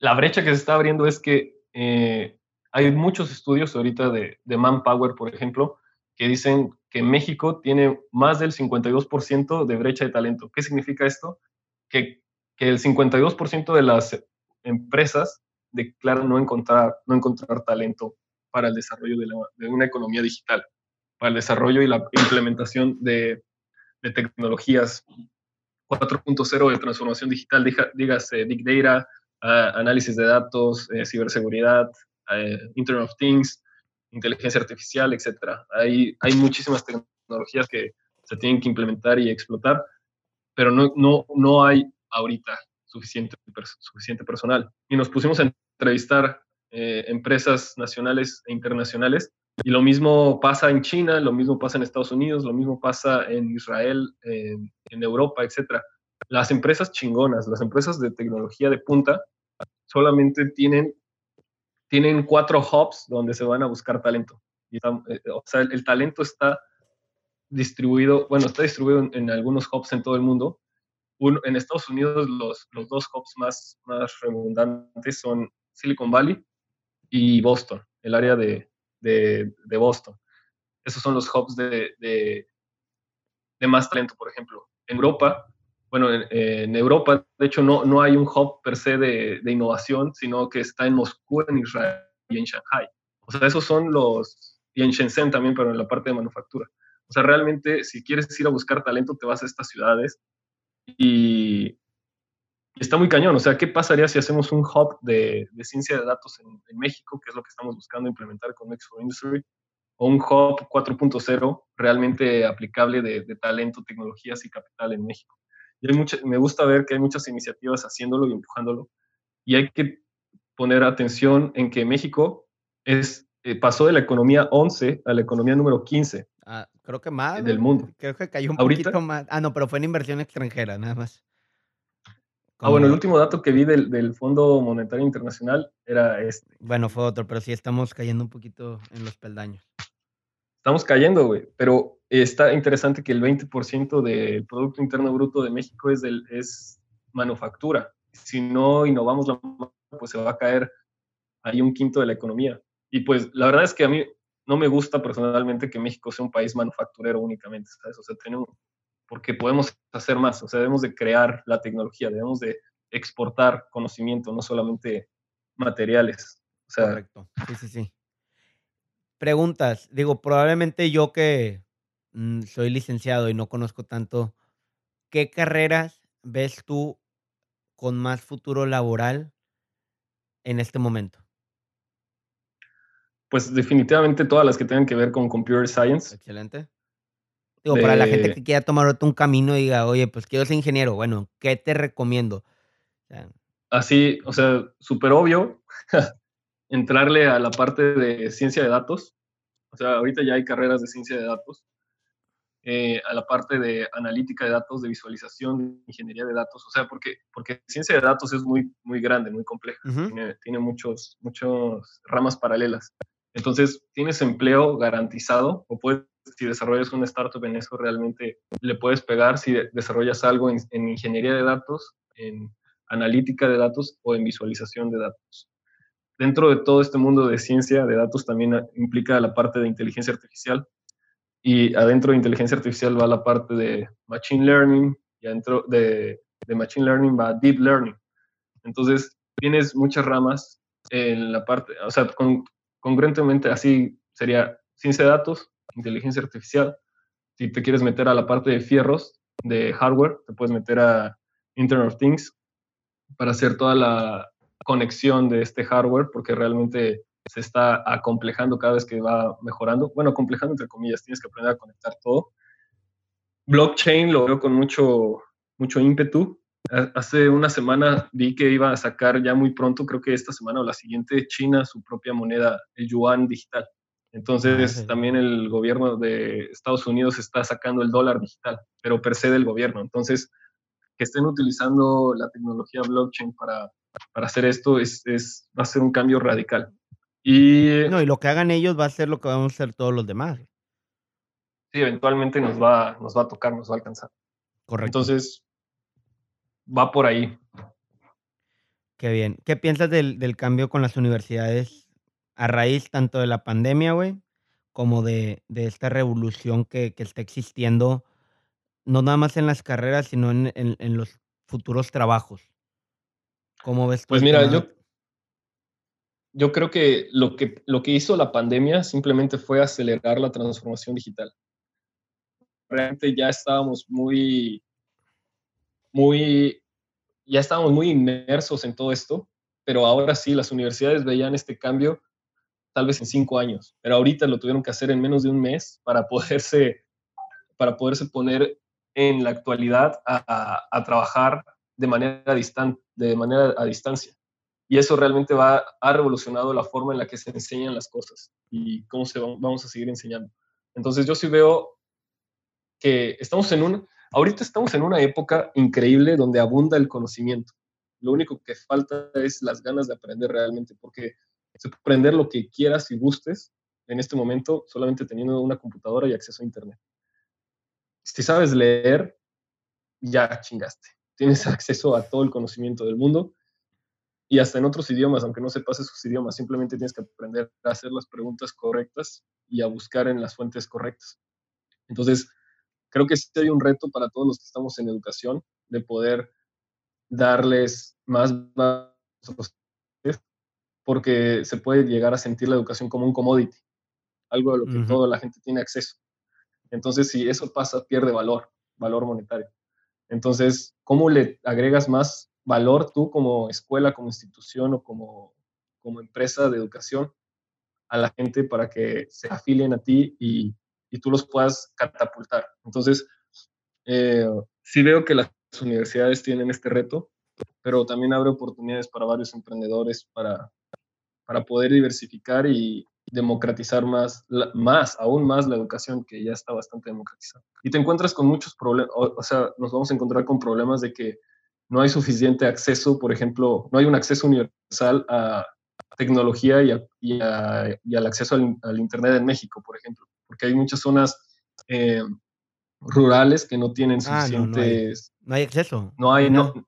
La brecha que se está abriendo es que eh, hay muchos estudios ahorita de, de Manpower, por ejemplo, que dicen que México tiene más del 52% de brecha de talento. ¿Qué significa esto? Que el 52% de las empresas declaran no encontrar, no encontrar talento para el desarrollo de, una economía digital, para el desarrollo y la implementación de, tecnologías 4.0 de transformación digital, dígase Big Data, análisis de datos, eh, ciberseguridad, eh, Internet of Things, inteligencia artificial, etc. Hay, hay muchísimas tecnologías que se tienen que implementar y explotar, pero no, no, no hay ahorita suficiente, suficiente personal. Y nos pusimos a entrevistar eh, empresas nacionales e internacionales. Y lo mismo pasa en China, lo mismo pasa en Estados Unidos, lo mismo pasa en Israel, en, Europa, etc. Las empresas chingonas, las empresas de tecnología de punta, solamente tienen, tienen cuatro hubs donde se van a buscar talento. Y eh, o sea, el, talento está distribuido, bueno, está distribuido en, algunos hubs en todo el mundo, en Estados Unidos los, los dos hubs más, más redundantes son Silicon Valley y Boston, el área de, de, de Boston. Esos son los hubs de, de, de, más talento, por ejemplo. En Europa, bueno, en, en, Europa, de hecho, no, no hay un hub per se de, innovación, sino que está en Moscú, en Israel y en Shanghai. O sea, esos son los, y en Shenzhen también, pero en la parte de manufactura. O sea, realmente, si quieres ir a buscar talento, te vas a estas ciudades y está muy cañón. O sea, ¿qué pasaría si hacemos un hub de, ciencia de datos en, México, que es lo que estamos buscando implementar con Next for Industry? O un hub 4.0 realmente aplicable de, talento, tecnologías y capital en México. Y hay me gusta ver que hay muchas iniciativas haciéndolo y empujándolo. Y hay que poner atención en que México es, eh, pasó de la economía 11 a la economía número 15. Ah, creo que más. Del mundo. Creo que cayó un poquito más. Ah, no, pero fue en inversión extranjera, nada más. Ah, bueno, el último dato que vi del, del, Fondo Monetario Internacional era este. Bueno, fue otro, pero sí estamos cayendo un poquito en los peldaños. Estamos cayendo, güey, pero está interesante que el 20% del Producto Interno Bruto de México es, del, es manufactura. Si no innovamos la pues se va a caer ahí un quinto de la economía. Y pues la verdad es que a mí no me gusta personalmente que México sea un país manufacturero únicamente, ¿sabes? O sea, tenemos, porque podemos hacer más, o sea, debemos de crear la tecnología, debemos de exportar conocimiento, no solamente materiales. O sea, Correcto, sí, sí, sí. Preguntas, digo, probablemente yo que mm, soy licenciado y no conozco tanto, ¿qué carreras ves tú con más futuro laboral en este momento? Pues definitivamente todas las que tengan que ver con computer science. Excelente. Digo, para la gente que quiera tomar un camino y diga, oye, pues quiero ser ingeniero, bueno, ¿qué te recomiendo? Así, o sea, súper obvio, <laughs> entrarle a la parte de ciencia de datos. O sea, ahorita ya hay carreras de ciencia de datos. Eh, a la parte de analítica de datos, de visualización, ingeniería de datos. O sea, porque, porque ciencia de datos es muy, muy grande, muy compleja. tiene, tiene, muchos, muchas ramas paralelas. Entonces, tienes empleo garantizado o puedes si desarrollas una startup en eso, realmente le puedes pegar si desarrollas algo en, en ingeniería de datos, en analítica de datos o en visualización de datos. Dentro de todo este mundo de ciencia de datos también implica la parte de inteligencia artificial y adentro de inteligencia artificial va la parte de machine learning y adentro de, de machine learning va deep learning. Entonces, tienes muchas ramas en la parte, o sea, con, congruentemente así sería ciencia de datos, inteligencia artificial. Si te quieres meter a la parte de fierros, de hardware, te puedes meter a Internet of Things para hacer toda la conexión de este hardware, porque realmente se está acomplejando cada vez que va mejorando. Bueno, acomplejando entre comillas, tienes que aprender a conectar todo. Blockchain lo veo con mucho, mucho ímpetu. Hace una semana vi que iba a sacar ya muy pronto, creo que esta semana o la siguiente, China su propia moneda, el yuan digital. Entonces, también el gobierno de Estados Unidos está sacando el dólar digital, pero per se del gobierno. Entonces, que estén utilizando la tecnología blockchain para, para hacer esto es, es, va a ser un cambio radical. Y, no, y lo que hagan ellos va a ser lo que vamos a hacer todos los demás. Sí, eventualmente nos va, nos va a tocar, nos va a alcanzar. Correcto. Entonces, va por ahí. Qué bien. ¿Qué piensas del, del cambio con las universidades a raíz tanto de la pandemia, güey, como de, de esta revolución que, que, está existiendo, no nada más en las carreras, sino en, en, en los futuros trabajos? ¿Cómo ves? Pues mira, yo, yo creo que lo, que lo que hizo la pandemia simplemente fue acelerar la transformación digital. Realmente ya estábamos muy, muy, ya estábamos muy inmersos en todo esto, pero ahora sí, las universidades veían este cambio tal vez en cinco años, pero ahorita lo tuvieron que hacer en menos de un mes para poderse, para poderse poner en la actualidad a, trabajar de manera, distan, de manera a distancia. Y eso realmente va, ha revolucionado la forma en la que se enseñan las cosas y cómo se vamos a seguir enseñando. Entonces yo sí veo que estamos en un, ahorita estamos en una época increíble donde abunda el conocimiento. Lo único que falta es las ganas de aprender realmente, porque se aprender lo que quieras y gustes en este momento solamente teniendo una computadora y acceso a Internet. Si sabes leer, ya chingaste. Tienes <laughs> acceso a todo el conocimiento del mundo y hasta en otros idiomas, aunque no sepas esos idiomas, simplemente tienes que aprender a hacer las preguntas correctas y a buscar en las fuentes correctas. Entonces, creo que sí hay un reto para todos los que estamos en educación de poder darles más porque se puede llegar a sentir la educación como un commodity, algo a lo que toda la gente tiene acceso. Entonces, si eso pasa, pierde valor, valor monetario. Entonces, ¿cómo le agregas más valor tú como escuela, como institución o como, como empresa de educación a la gente para que se afilien a ti y, y tú los puedas catapultar? Entonces, eh, sí veo que las universidades tienen este reto, pero también abre oportunidades para varios emprendedores para, para poder diversificar y democratizar más, más, aún más la educación que ya está bastante democratizada. Y te encuentras con muchos problemas, o, sea, nos vamos a encontrar con problemas de que no hay suficiente acceso, por ejemplo, no hay un acceso universal a tecnología y, y, al acceso al, Internet en México, por ejemplo, porque hay muchas zonas eh, rurales que no tienen suficientes... Ah, no, hay, acceso. No hay, no, no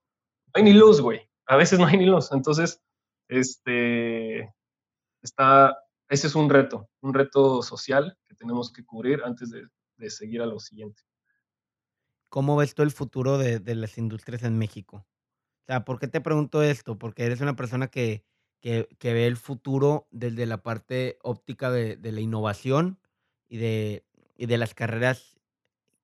hay ni luz, güey. A veces no hay ni luz. Entonces, este, está, ese es un reto, un reto social que tenemos que cubrir antes de, seguir a lo siguiente. ¿Cómo ves tú el futuro de, las industrias en México? O sea, ¿por qué te pregunto esto? Porque eres una persona que, que, ve el futuro desde la parte óptica de, la innovación y de, y de las carreras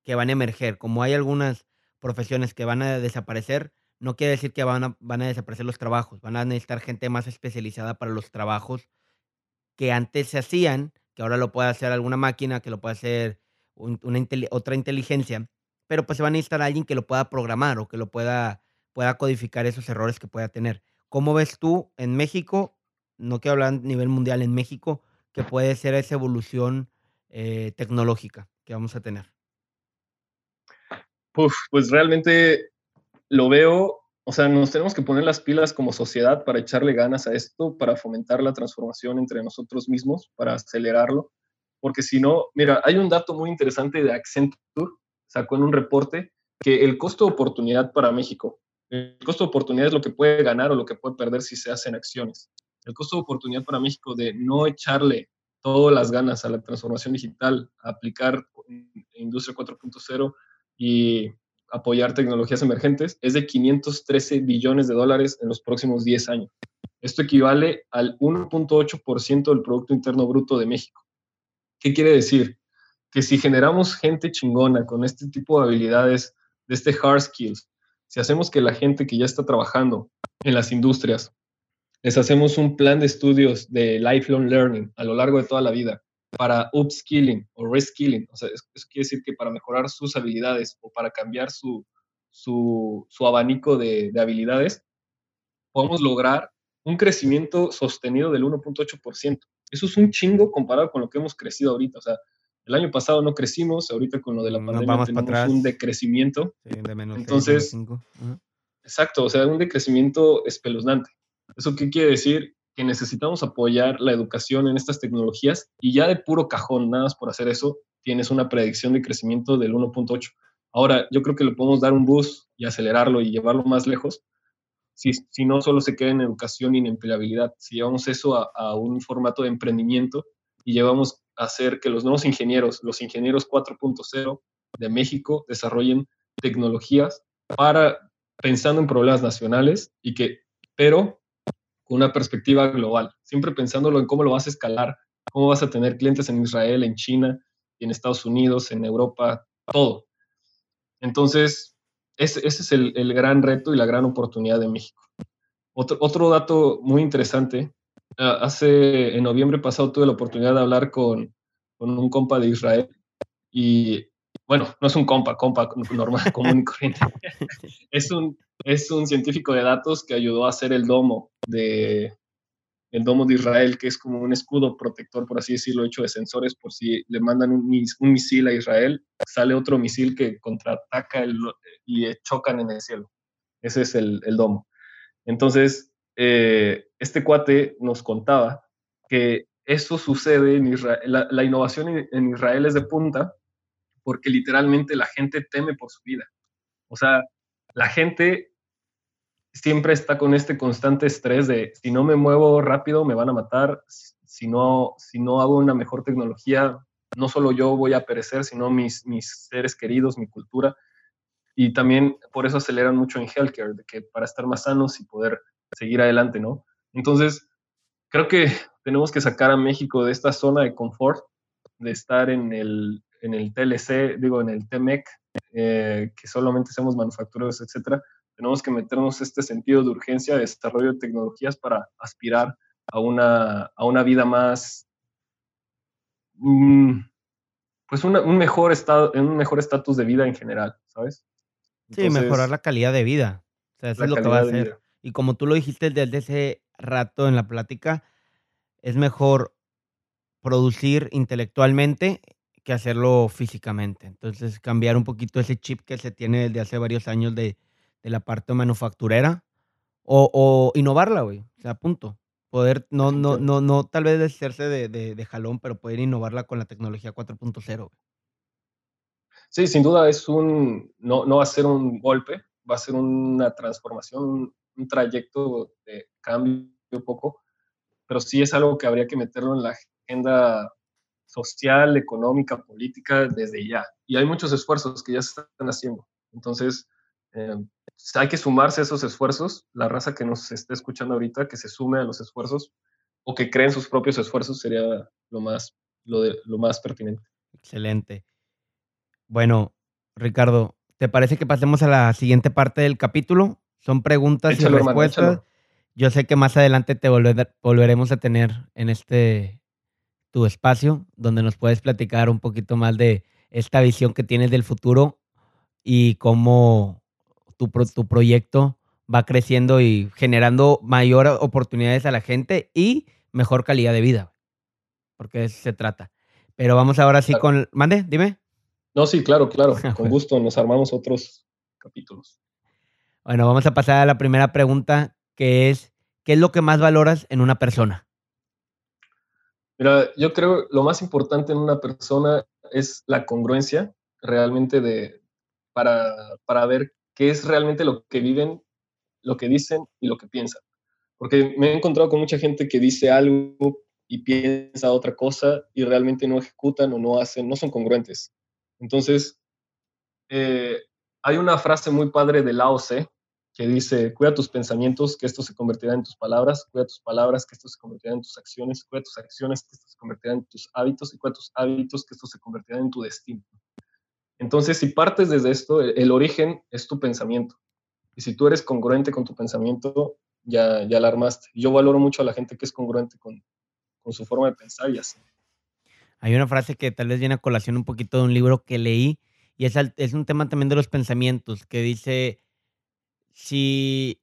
que van a emerger. Como hay algunas profesiones que van a desaparecer, no quiere decir que van a, van a desaparecer los trabajos, van a necesitar gente más especializada para los trabajos que antes se hacían, que ahora lo puede hacer alguna máquina, que lo puede hacer una otra inteligencia, pero pues se va a necesitar alguien que lo pueda programar o que lo pueda, pueda codificar esos errores que pueda tener. ¿Cómo ves tú en México, no quiero hablar a nivel mundial, en México, que puede ser esa evolución eh, tecnológica que vamos a tener? pues realmente lo veo, o sea, nos tenemos que poner las pilas como sociedad para echarle ganas a esto, para fomentar la transformación entre nosotros mismos, para acelerarlo. porque si no, mira, hay un dato muy interesante de Accenture, sacó en un reporte que el costo de oportunidad para México, el costo de oportunidad es lo que puede ganar o lo que puede perder si se hacen acciones. El costo de oportunidad para México de no echarle todas las ganas a la transformación digital, aplicar Industria 4.0 y apoyar tecnologías emergentes es de 513 billones de dólares en los próximos 10 años. Esto equivale al 1.8% del Producto Interno Bruto de México. ¿Qué quiere decir? Que si generamos gente chingona con este tipo de habilidades, de este hard skills, si hacemos que la gente que ya está trabajando en las industrias, les hacemos un plan de estudios de lifelong learning a lo largo de toda la vida para upskilling o reskilling, o sea, eso quiere decir que para mejorar sus habilidades o para cambiar su, su, su abanico de, de habilidades, podemos lograr un crecimiento sostenido del 1.8%. Eso es un chingo comparado con lo que hemos crecido ahorita. O sea, el año pasado no crecimos, ahorita con lo de la pandemia tenemos un decrecimiento. Sí, de menos Entonces, exacto, o sea, un decrecimiento espeluznante. ¿Eso qué quiere decir? Que necesitamos apoyar la educación en estas tecnologías y ya de puro cajón, nada más por hacer eso, tienes una predicción de crecimiento del 1.8. Ahora, yo creo que le podemos dar un boost y acelerarlo y llevarlo más lejos si, si, no solo se queda en educación y en empleabilidad, si llevamos eso a, a, un formato de emprendimiento y llevamos a hacer que los nuevos ingenieros, los ingenieros 4.0 de México, desarrollen tecnologías para pensando en problemas nacionales y que, pero con una perspectiva global, siempre pensándolo en cómo lo vas a escalar, cómo vas a tener clientes en Israel, en China, en Estados Unidos, en Europa, todo. Entonces, ese, ese es el, el, gran reto y la gran oportunidad de México. Otro, otro dato muy interesante, uh, hace, en noviembre pasado tuve la oportunidad de hablar con, con un compa de Israel y bueno, no es un compa, compa normal, común y corriente. <laughs> es, un, es un científico de datos que ayudó a hacer el domo de, el domo de Israel, que es como un escudo protector, por así decirlo, hecho de sensores, por si le mandan un, misil a Israel, sale otro misil que contraataca el, y chocan en el cielo. Ese es el, el domo. Entonces, eh, este cuate nos contaba que eso sucede en Israel, la, la innovación en Israel es de punta porque literalmente la gente teme por su vida. O sea, la gente siempre está con este constante estrés de si no me muevo rápido me van a matar, si no, si no hago una mejor tecnología, no solo yo voy a perecer, sino mis, mis seres queridos, mi cultura. Y también por eso aceleran mucho en healthcare, de que para estar más sanos y poder seguir adelante, ¿no? Entonces, creo que tenemos que sacar a México de esta zona de confort, de estar en el, en el TLC, digo, en el TMEC, eh, que solamente somos manufactureros, etcétera, tenemos que meternos este sentido de urgencia de desarrollo de tecnologías para aspirar a una, a una vida más, mm, pues una, un mejor estado, un mejor estatus de vida en general, ¿sabes? sí, mejorar la calidad de vida. O sea, eso es lo que va a hacer. Y como tú lo dijiste desde ese rato en la plática, es mejor producir intelectualmente que hacerlo físicamente. Entonces, cambiar un poquito ese chip que se tiene desde hace varios años de, de la parte manufacturera o, o innovarla, güey. O sea, punto. Poder, no, no, no, no tal vez deshacerse de, de, de jalón, pero poder innovarla con la tecnología 4.0. Sí, sin duda es un, no, no va a ser un golpe, va a ser una transformación, un, un trayecto de cambio un poco, pero sí es algo que habría que meterlo en la agenda social, económica, política desde ya. Y hay muchos esfuerzos que ya se están haciendo. Entonces, eh, hay que sumarse a esos esfuerzos. La raza que nos esté escuchando ahorita, que se sume a los esfuerzos o que creen sus propios esfuerzos sería lo más, lo, de, lo más pertinente. Excelente. Bueno, Ricardo, ¿te parece que pasemos a la siguiente parte del capítulo? Son preguntas échalo, y respuestas. Hermano, Yo sé que más adelante te volver, volveremos a tener en este tu espacio, donde nos puedes platicar un poquito más de esta visión que tienes del futuro y cómo tu, tu proyecto va creciendo y generando mayor oportunidades a la gente y mejor calidad de vida, porque de eso se trata. Pero vamos ahora sí claro. con... Mande, dime. No, sí, claro, claro. <laughs> Con gusto nos armamos otros capítulos. Bueno, vamos a pasar a la primera pregunta, que es, ¿qué es lo que más valoras en una persona? Yo creo lo más importante en una persona es la congruencia realmente de, para, para ver qué es realmente lo que viven, lo que dicen y lo que piensan. Porque me he encontrado con mucha gente que dice algo y piensa otra cosa y realmente no ejecutan o no hacen, no son congruentes. Entonces, eh, hay una frase muy padre de Lao Tse que dice, cuida tus pensamientos, que esto se convertirá en tus palabras, cuida tus palabras, que esto se convertirá en tus acciones, cuida tus acciones, que esto se convertirá en tus hábitos, y cuida tus hábitos, que esto se convertirá en tu destino. Entonces, si partes desde esto, el, origen es tu pensamiento. Y si tú eres congruente con tu pensamiento, ya, ya la armaste. Yo valoro mucho a la gente que es congruente con, con su forma de pensar y así. Hay una frase que tal vez viene a colación un poquito de un libro que leí, y es, es un tema también de los pensamientos, que dice, si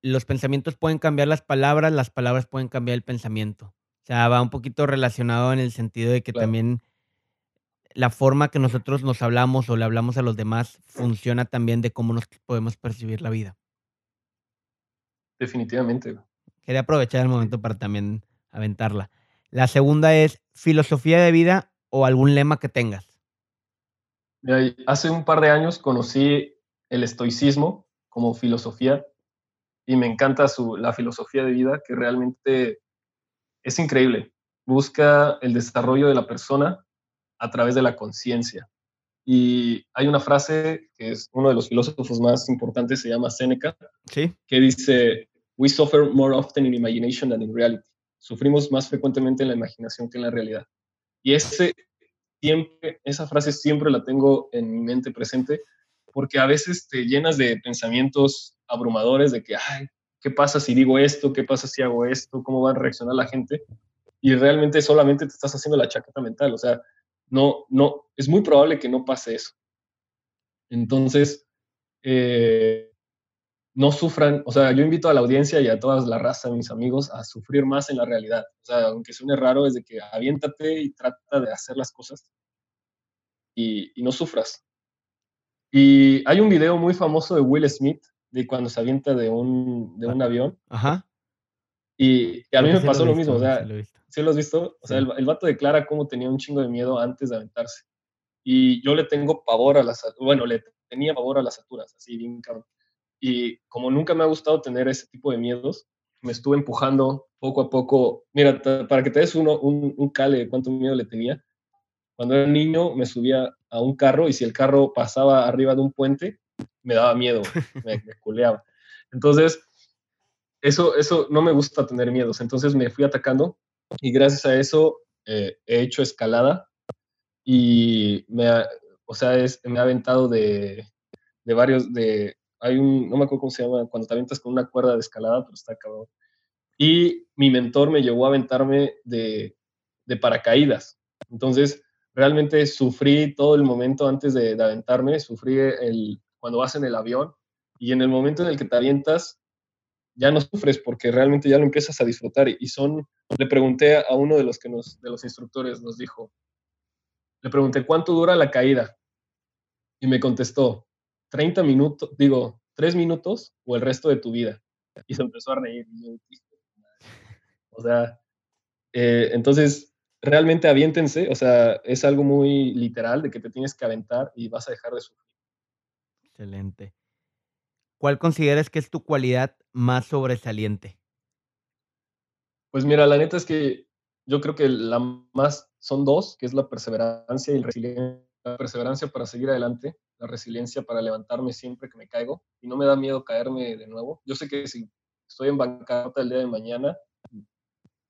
los pensamientos pueden cambiar las palabras, las palabras pueden cambiar el pensamiento. O sea, va un poquito relacionado en el sentido de que también la forma que nosotros nos hablamos o le hablamos a los demás funciona también de cómo nos podemos percibir la vida. Definitivamente. Quería aprovechar el momento para también aventarla. La segunda es filosofía de vida o algún lema que tengas. Hace un par de años conocí el estoicismo como filosofía y me encanta su, la filosofía de vida que realmente es increíble. Busca el desarrollo de la persona a través de la conciencia. Y hay una frase que es uno de los filósofos más importantes, se llama Seneca, ¿Sí? que dice, We suffer more often in imagination than in reality. Sufrimos más frecuentemente en la imaginación que en la realidad. Y ese, siempre, esa frase siempre la tengo en mi mente presente porque a veces te llenas de pensamientos abrumadores de que, ay, ¿qué pasa si digo esto? ¿Qué pasa si hago esto? ¿Cómo va a reaccionar la gente? Y realmente solamente te estás haciendo la chaqueta mental, o sea, no, no, es muy probable que no pase eso. Entonces, eh, no sufran, o sea, yo invito a la audiencia y a toda la raza, mis amigos, a sufrir más en la realidad. O sea, aunque suene raro, es de que aviéntate y trata de hacer las cosas y no sufras. Y hay un video muy famoso de Will Smith de cuando se avienta de un, de un avión. Ajá. Y, a mí me pasó lo, mismo, o sea, ¿sí lo has visto? O sea, el, el, vato declara cómo tenía un chingo de miedo antes de aventarse. Y yo le tengo pavor a las, bueno, le tenía pavor a las alturas, así bien cabrón. Y como nunca me ha gustado tener ese tipo de miedos, me estuve empujando poco a poco. Mira, para que te des uno, un, un cale de cuánto miedo le tenía, cuando era niño me subía a un carro y si el carro pasaba arriba de un puente, me daba miedo, <laughs> me, me culeaba. Entonces, eso, eso no me gusta tener miedos. Entonces me fui atacando y gracias a eso eh, he hecho escalada y me ha, o sea, es, me ha aventado de, de, varios, de, hay un, no me acuerdo cómo se llama, cuando te aventas con una cuerda de escalada, pero está acabado. Y mi mentor me llevó a aventarme de, de paracaídas. Entonces, realmente sufrí todo el momento antes de, de, aventarme, sufrí el, cuando vas en el avión y en el momento en el que te avientas, ya no sufres porque realmente ya lo empiezas a disfrutar. Y son, le pregunté a uno de los, que nos, de los instructores, nos dijo, le pregunté, ¿cuánto dura la caída? Y me contestó, 30 minutos, digo, 3 minutos o el resto de tu vida. Y se empezó a reír. O sea, eh, entonces realmente aviéntense, o sea, es algo muy literal de que te tienes que aventar y vas a dejar de sufrir. Excelente. ¿Cuál consideras que es tu cualidad más sobresaliente? Pues mira, la neta es que yo creo que la más son dos, que es la perseverancia y la resiliencia. La perseverancia para seguir adelante, la resiliencia para levantarme siempre que me caigo y no me da miedo caerme de nuevo. Yo sé que si estoy en bancarrota el día de mañana,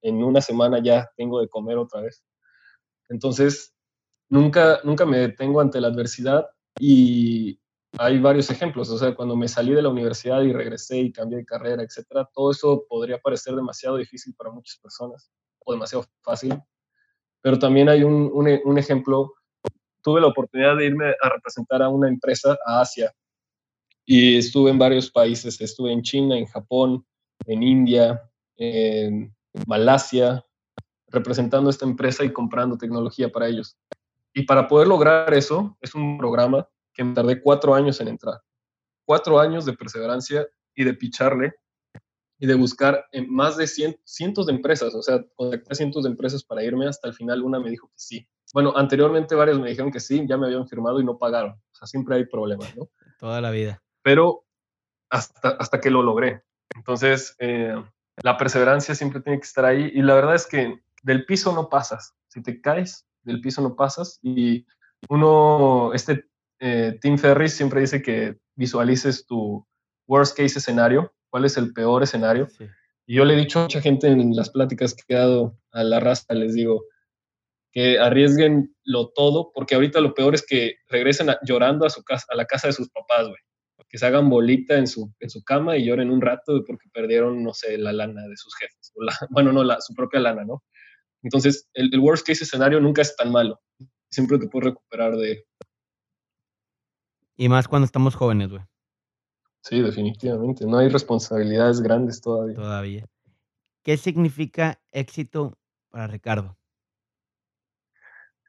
en una semana ya tengo de comer otra vez. Entonces, nunca, nunca me detengo ante la adversidad y hay varios ejemplos. O sea, cuando me salí de la universidad y regresé y cambié de carrera, etcétera, todo eso podría parecer demasiado difícil para muchas personas o demasiado fácil. Pero también hay un, un, un ejemplo. Tuve la oportunidad de irme a representar a una empresa a Asia y estuve en varios países. Estuve en China, en Japón, en India, en Malasia, representando esta empresa y comprando tecnología para ellos. Y para poder lograr eso, es un programa que me tardé cuatro años en entrar. Cuatro años de perseverancia y de picharle y de buscar en más de cientos de empresas, o sea, contacté a cientos de empresas para irme, hasta el final una me dijo que sí. Bueno, anteriormente varias me dijeron que sí, ya me habían firmado y no pagaron. O sea, siempre hay problemas, ¿no? Toda la vida. Pero hasta, hasta que lo logré. Entonces, eh, la perseverancia siempre tiene que estar ahí y la verdad es que del piso no pasas. Si te caes, del piso no pasas y uno, este eh, Tim Ferriss siempre dice que visualices tu worst case escenario, cuál es el peor escenario. Y yo le he dicho a mucha gente en las pláticas que he dado a la raza, les digo que arriesguen lo todo, porque ahorita lo peor es que regresen llorando a, su casa, a la casa de sus papás, güey. Que se hagan bolita en su, en su cama y lloren un rato porque perdieron, no sé, la lana de sus jefes. <laughs> bueno, no, la, su propia lana, ¿no? Entonces, el, el worst case escenario nunca es tan malo. Siempre te puedes recuperar de, y más cuando estamos jóvenes, güey. Sí, definitivamente. No hay responsabilidades grandes todavía. Todavía. ¿Qué significa éxito para Ricardo?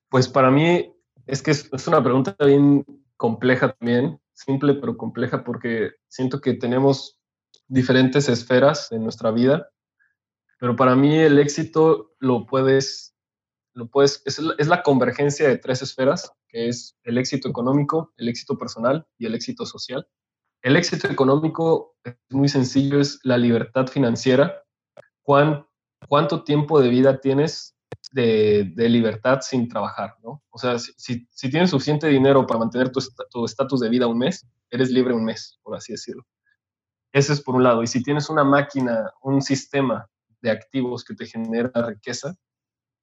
Pues para mí es que es, una pregunta bien compleja también, simple pero compleja porque siento que tenemos diferentes esferas en nuestra vida, pero para mí el éxito lo puedes, lo puedes, es la convergencia de tres esferas que es el éxito económico, el éxito personal y el éxito social. El éxito económico es muy sencillo, es la libertad financiera. ¿Cuán, ¿Cuánto tiempo de vida tienes de, libertad sin trabajar? ¿no? O sea, si, tienes suficiente dinero para mantener tu estatus de vida un mes, eres libre un mes, por así decirlo. Ese es por un lado. Y si tienes una máquina, un sistema de activos que te genera riqueza,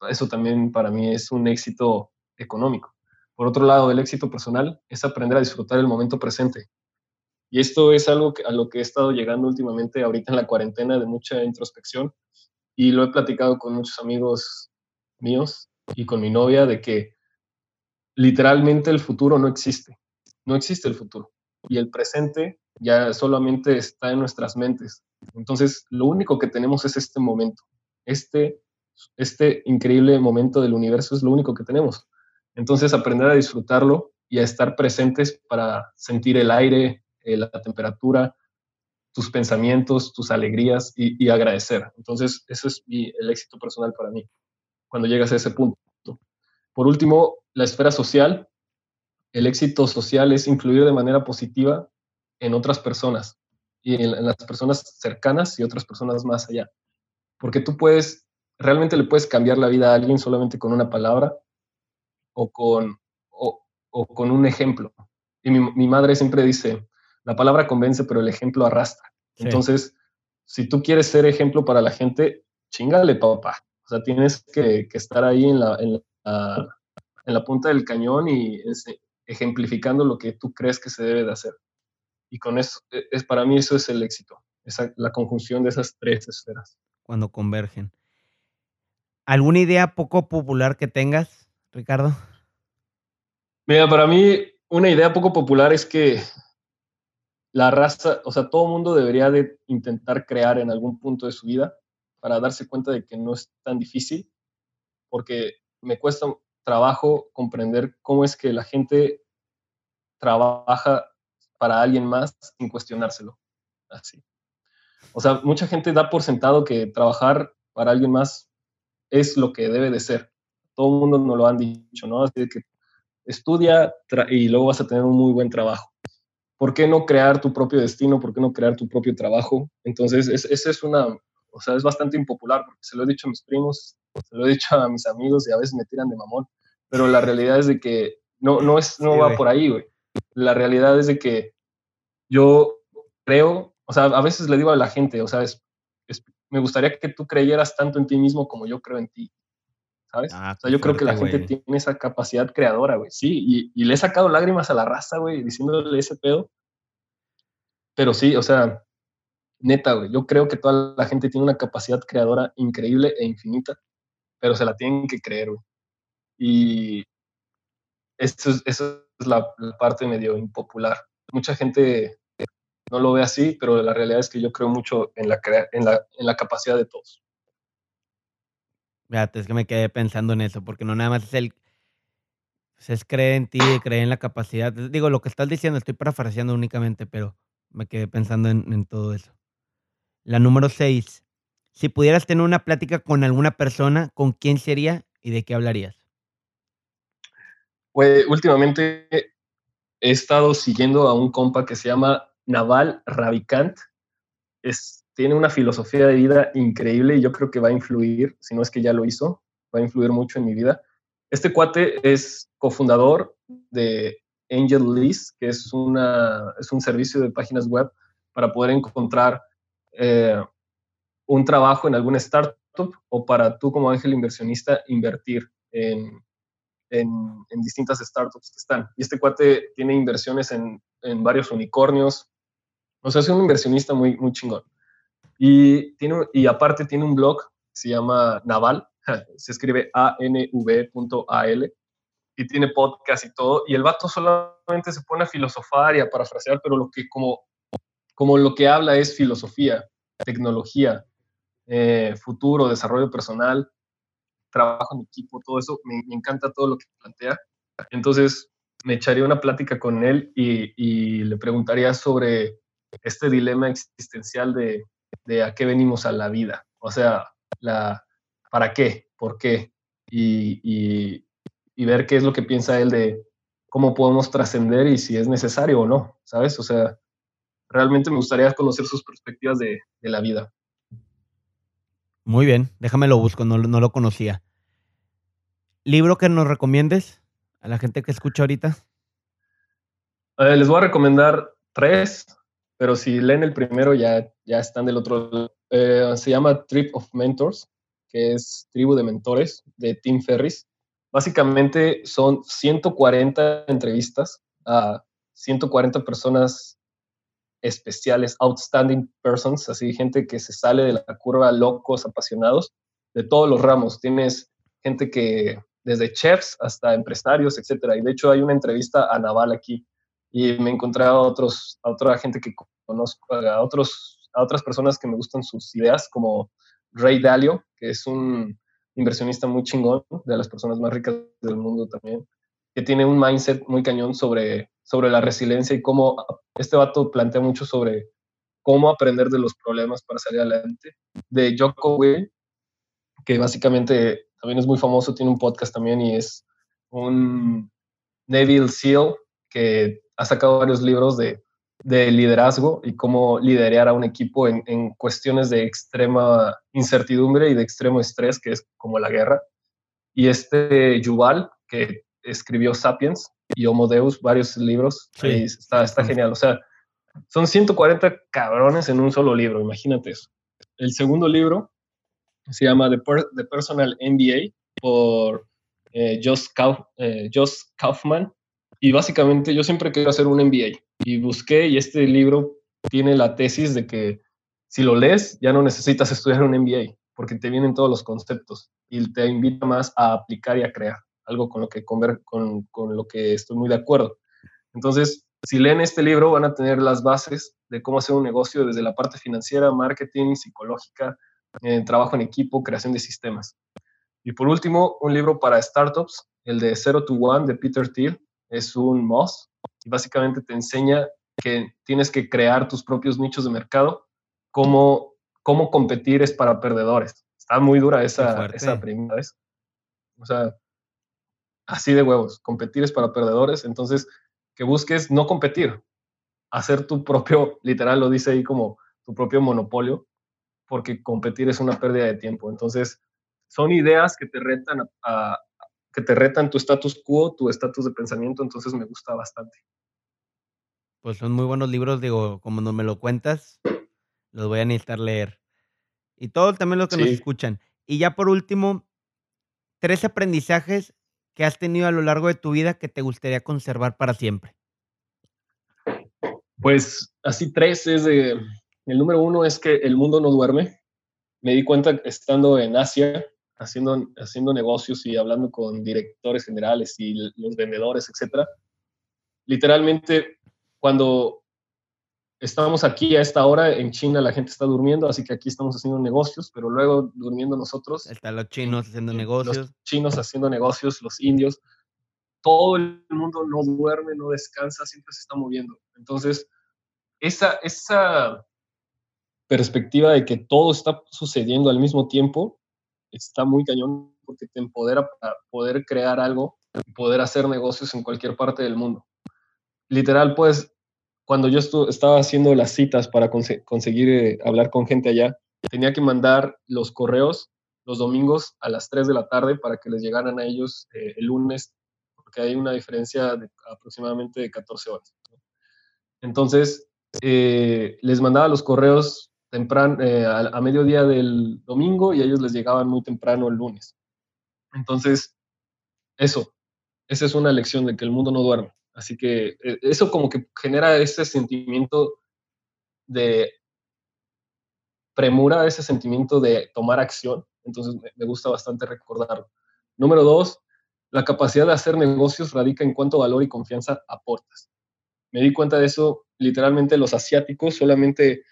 eso también para mí es un éxito económico. Por otro lado, el éxito personal es aprender a disfrutar el momento presente. Y esto es algo a lo que he estado llegando últimamente ahorita en la cuarentena de mucha introspección y lo he platicado con muchos amigos míos y con mi novia de que literalmente el futuro no existe. No existe el futuro. Y el presente ya solamente está en nuestras mentes. Entonces, lo único que tenemos es este momento. Este, este increíble momento del universo es lo único que tenemos. Entonces, aprender a disfrutarlo y a estar presentes para sentir el aire, eh, la temperatura, tus pensamientos, tus alegrías y, agradecer. Entonces, ese es el éxito personal para mí, cuando llegas a ese punto. Por último, la esfera social. El éxito social es influir de manera positiva en otras personas y en, en las personas cercanas y otras personas más allá. Porque tú puedes, realmente le puedes cambiar la vida a alguien solamente con una palabra o con, o, con un ejemplo. Y mi, madre siempre dice, la palabra convence, pero el ejemplo arrastra. Entonces, si tú quieres ser ejemplo para la gente, chingale, papá. O sea, tienes que, estar ahí en la, en, la, punta del cañón y ejemplificando lo que tú crees que se debe de hacer. Y con eso, e, es, para mí eso es el éxito, esa, la conjunción de esas tres esferas. Cuando convergen. ¿Alguna idea poco popular que tengas Ricardo? Mira, para mí una idea poco popular es que la raza, o sea, todo mundo debería de intentar crear en algún punto de su vida para darse cuenta de que no es tan difícil, porque me cuesta trabajo comprender cómo es que la gente trabaja para alguien más sin cuestionárselo. Así. O sea, mucha gente da por sentado que trabajar para alguien más es lo que debe de ser todo el mundo nos lo han dicho, ¿no? Así que estudia y luego vas a tener un muy buen trabajo. ¿Por qué no crear tu propio destino? ¿Por qué no crear tu propio trabajo? Entonces, esa es una, o sea, es bastante impopular, porque se lo he dicho a mis primos, se lo he dicho a mis amigos y a veces me tiran de mamón, pero la realidad es de que no, no, es, no va por ahí, güey. La realidad es de que yo creo, o sea, a veces le digo a la gente, o sea, me gustaría que tú creyeras tanto en ti mismo como yo creo en ti. ¿sabes? Ah, o sea, yo creo que la gente tiene esa capacidad creadora, güey. Sí, y, le he sacado lágrimas a la raza, güey, diciéndole ese pedo. Pero sí, o sea, neta, güey, yo creo que toda la gente tiene una capacidad creadora increíble e infinita, pero se la tienen que creer, güey. Y eso es, es la, parte medio impopular. Mucha gente no lo ve así, pero la realidad es que yo creo mucho en la, en la, en la capacidad de todos. Fíjate, es que me quedé pensando en eso, porque no nada más es el. Pues, es creer en ti, creer en la capacidad. Digo, lo que estás diciendo, estoy parafraseando únicamente, pero me quedé pensando en, todo eso. La número 6. Si pudieras tener una plática con alguna persona, ¿con quién sería y de qué hablarías? Pues últimamente he estado siguiendo a un compa que se llama Naval Ravikant. Es, tiene una filosofía de vida increíble y yo creo que va a influir, si no es que ya lo hizo, va a influir mucho en mi vida. Este cuate es cofundador de Angel List, que es, una, es un servicio de páginas web para poder encontrar eh, un trabajo en alguna startup o para tú como ángel inversionista invertir en, en, distintas startups que están. Y este cuate tiene inversiones en, en, varios unicornios. O sea, es un inversionista muy, muy chingón. Y, tiene, y aparte tiene un blog se llama Naval, <laughs> se escribe A-N-V.A-L, y tiene podcast y todo. Y el vato solamente se pone a filosofar y a parafrasear, pero lo que como, como lo que habla es filosofía, tecnología, eh, futuro, desarrollo personal, trabajo en equipo, todo eso, me, encanta todo lo que plantea. Entonces, me echaría una plática con él y, le preguntaría sobre este dilema existencial de, de, a qué venimos a la vida. O sea, la, ¿para qué? ¿Por qué? Y, y, y ver qué es lo que piensa él de cómo podemos trascender y si es necesario o no, ¿sabes? O sea, realmente me gustaría conocer sus perspectivas de, de la vida. Muy bien, déjame lo busco, no, no lo conocía. ¿Libro que nos recomiendes a la gente que escucha ahorita? Eh, les voy a recomendar tres, pero si leen el primero ya, ya están del otro lado. Eh, se llama Trip of Mentors, que es Tribu de Mentores de Tim Ferris. Básicamente son 140 entrevistas a 140 personas especiales, outstanding persons, así gente que se sale de la curva, locos, apasionados, de todos los ramos. Tienes gente que, desde chefs hasta empresarios, etcétera. Y de hecho hay una entrevista a Naval aquí y me encontré a, otros, a otra gente que conozco, a, otros, a otras personas que me gustan sus ideas, como Ray Dalio, que es un inversionista muy chingón, de las personas más ricas del mundo también, que tiene un mindset muy cañón sobre sobre la resiliencia y cómo este vato plantea mucho sobre cómo aprender de los problemas para salir adelante. De Joko Will, que básicamente también es muy famoso, tiene un podcast también y es un Navy SEAL que ha sacado varios libros de, de liderazgo y cómo liderar a un equipo en, en, cuestiones de extrema incertidumbre y de extremo estrés, que es como la guerra. Y este Yuval, que escribió Sapiens, y Homo Deus, varios libros. está, está genial. O sea, son 140 cabrones en un solo libro, imagínate eso. El segundo libro se llama The, Personal MBA por eh, Josh, eh, Kaufman. Y básicamente yo siempre quiero hacer un MBA. Y busqué, y este libro tiene la tesis de que si lo lees, ya no necesitas estudiar un MBA, porque te vienen todos los conceptos y te invita más a aplicar y a crear algo con lo que, con, con lo que estoy muy de acuerdo. Entonces, si leen este libro, van a tener las bases de cómo hacer un negocio desde la parte financiera, marketing, psicológica, eh, trabajo en equipo, creación de sistemas. Y por último, un libro para startups, el de Zero to One de Peter Thiel, es un MOS y básicamente te enseña que tienes que crear tus propios nichos de mercado, cómo, cómo competir es para perdedores. Está muy dura esa, esa primera vez. O sea, así de huevos. Competir es para perdedores, entonces que busques no competir, hacer tu propio, literal lo dice ahí como tu propio monopolio, porque competir es una pérdida de tiempo. Entonces, son ideas que te retan a, que te retan tu status quo, tu estatus de pensamiento, entonces me gusta bastante. Pues son muy buenos libros, digo, como no me lo cuentas, los voy a necesitar leer. Y todo también lo que nos escuchan. Y ya por último, tres aprendizajes que has tenido a lo largo de tu vida que te gustaría conservar para siempre? Pues así tres es el número uno es que el mundo no duerme. Me di cuenta estando en Asia, haciendo, haciendo negocios y hablando con directores generales y los vendedores, etcétera. Literalmente, cuando estamos aquí a esta hora, en China la gente está durmiendo, así que aquí estamos haciendo negocios, pero luego durmiendo nosotros. Están los chinos haciendo negocios. Los chinos haciendo negocios, los indios. Todo el mundo no duerme, no descansa, siempre se está moviendo. Entonces, esa, esa, perspectiva de que todo está sucediendo al mismo tiempo, está muy cañón porque te empodera para poder crear algo y poder hacer negocios en cualquier parte del mundo. Literal, pues, cuando yo estaba haciendo las citas para conseguir eh, hablar con gente allá, tenía que mandar los correos los domingos a las 3 de la tarde para que les llegaran a ellos eh, el lunes, porque hay una diferencia aproximadamente de 14 horas. Entonces, eh, les mandaba los correos temprano, eh, a, mediodía del domingo y ellos les llegaban muy temprano el lunes. Entonces, eso, esa es una lección de que el mundo no duerme. Así que eso como que genera ese sentimiento de premura, ese sentimiento de tomar acción entonces me, gusta bastante recordarlo. Número dos, la capacidad de hacer negocios radica en cuánto valor y confianza aportas. Me di cuenta de eso, literalmente los asiáticos solamente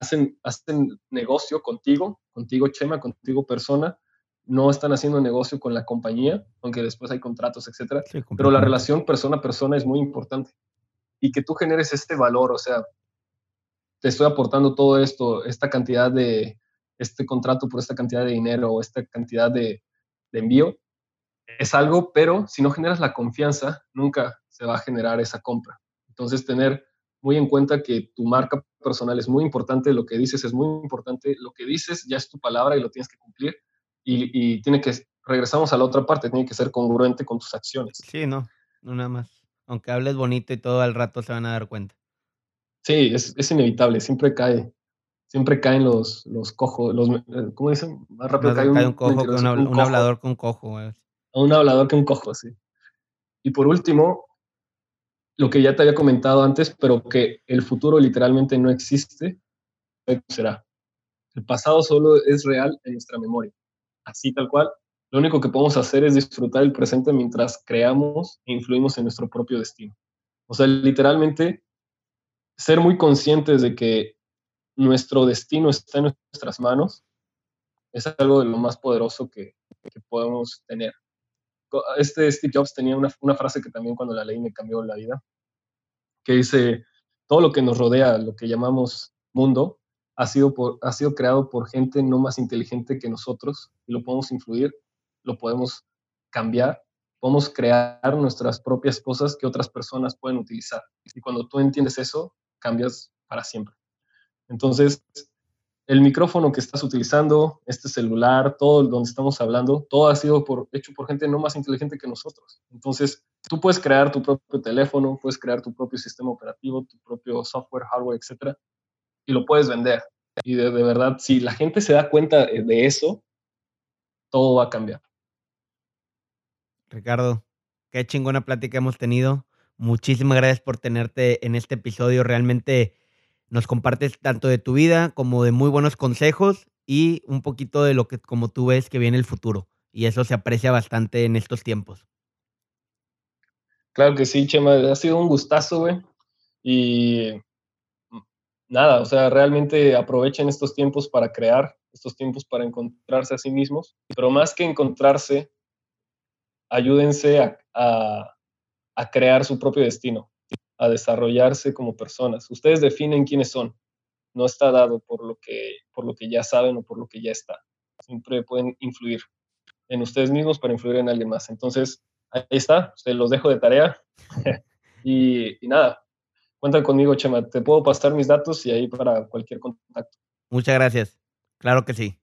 hacen, hacen negocio contigo, contigo Chema, contigo persona, no están haciendo negocio con la compañía, aunque después hay contratos, etcétera. pero la relación persona a persona es muy importante. Y que tú generes este valor, o sea, te estoy aportando todo esto, esta cantidad de, este contrato por esta cantidad de dinero o esta cantidad de, envío, es algo, pero si no generas la confianza, nunca se va a generar esa compra. Entonces, tener muy en cuenta que tu marca personal es muy importante, lo que dices es muy importante, lo que dices ya es tu palabra y lo tienes que cumplir y, y tiene que, regresamos a la otra parte, tiene que ser congruente con tus acciones. Sí, no, no nada más. Aunque hables bonito y todo al rato se van a dar cuenta. Sí, es, es inevitable, siempre cae, siempre caen los, los cojos, los, eh, ¿cómo dicen? Más rápido cae, un, cojo que un, hablador con cojo. Un hablador que un cojo, sí. Y por último, lo que ya te había comentado antes, pero que el futuro literalmente no existe, será. El pasado solo es real en nuestra memoria. Así tal cual. Lo único que podemos hacer es disfrutar el presente mientras creamos e influimos en nuestro propio destino. O sea, literalmente ser muy conscientes de que nuestro destino está en nuestras manos, es algo de lo más poderoso que, podemos tener. Este Steve Jobs tenía una, frase que también cuando la leí me cambió la vida, que dice, todo lo que nos rodea, lo que llamamos mundo, ha sido, por, ha sido creado por gente no más inteligente que nosotros y lo podemos influir, lo podemos cambiar, podemos crear nuestras propias cosas que otras personas pueden utilizar. Y cuando tú entiendes eso, cambias para siempre. Entonces, el micrófono que estás utilizando, este celular, todo donde estamos hablando, todo ha sido hecho por gente no más inteligente que nosotros. Entonces, tú puedes crear tu propio teléfono, puedes crear tu propio sistema operativo, tu propio software, hardware, etcétera, y lo puedes vender. Y de, de verdad, si la gente se da cuenta de eso, todo va a cambiar. Ricardo, qué chingona plática hemos tenido. Muchísimas gracias por tenerte en este episodio. Realmente nos compartes tanto de tu vida como de muy buenos consejos y un poquito de lo que como tú ves que viene el futuro. Y eso se aprecia bastante en estos tiempos. Claro que sí, Chema. Ha sido un gustazo, güey. Y nada, o sea, realmente aprovechen estos tiempos para crear, estos tiempos para encontrarse a sí mismos, pero más que encontrarse, ayúdense a, a crear su propio destino a desarrollarse como personas. Ustedes definen quiénes son. No está dado por lo que, por lo que ya saben o por lo que ya está. Siempre pueden influir en ustedes mismos para influir en alguien más. Entonces, ahí está. Se los dejo de tarea. <laughs> y, y nada, cuentan conmigo, Chema. Te puedo pasar mis datos y ahí para cualquier contacto. Muchas gracias. Claro que sí.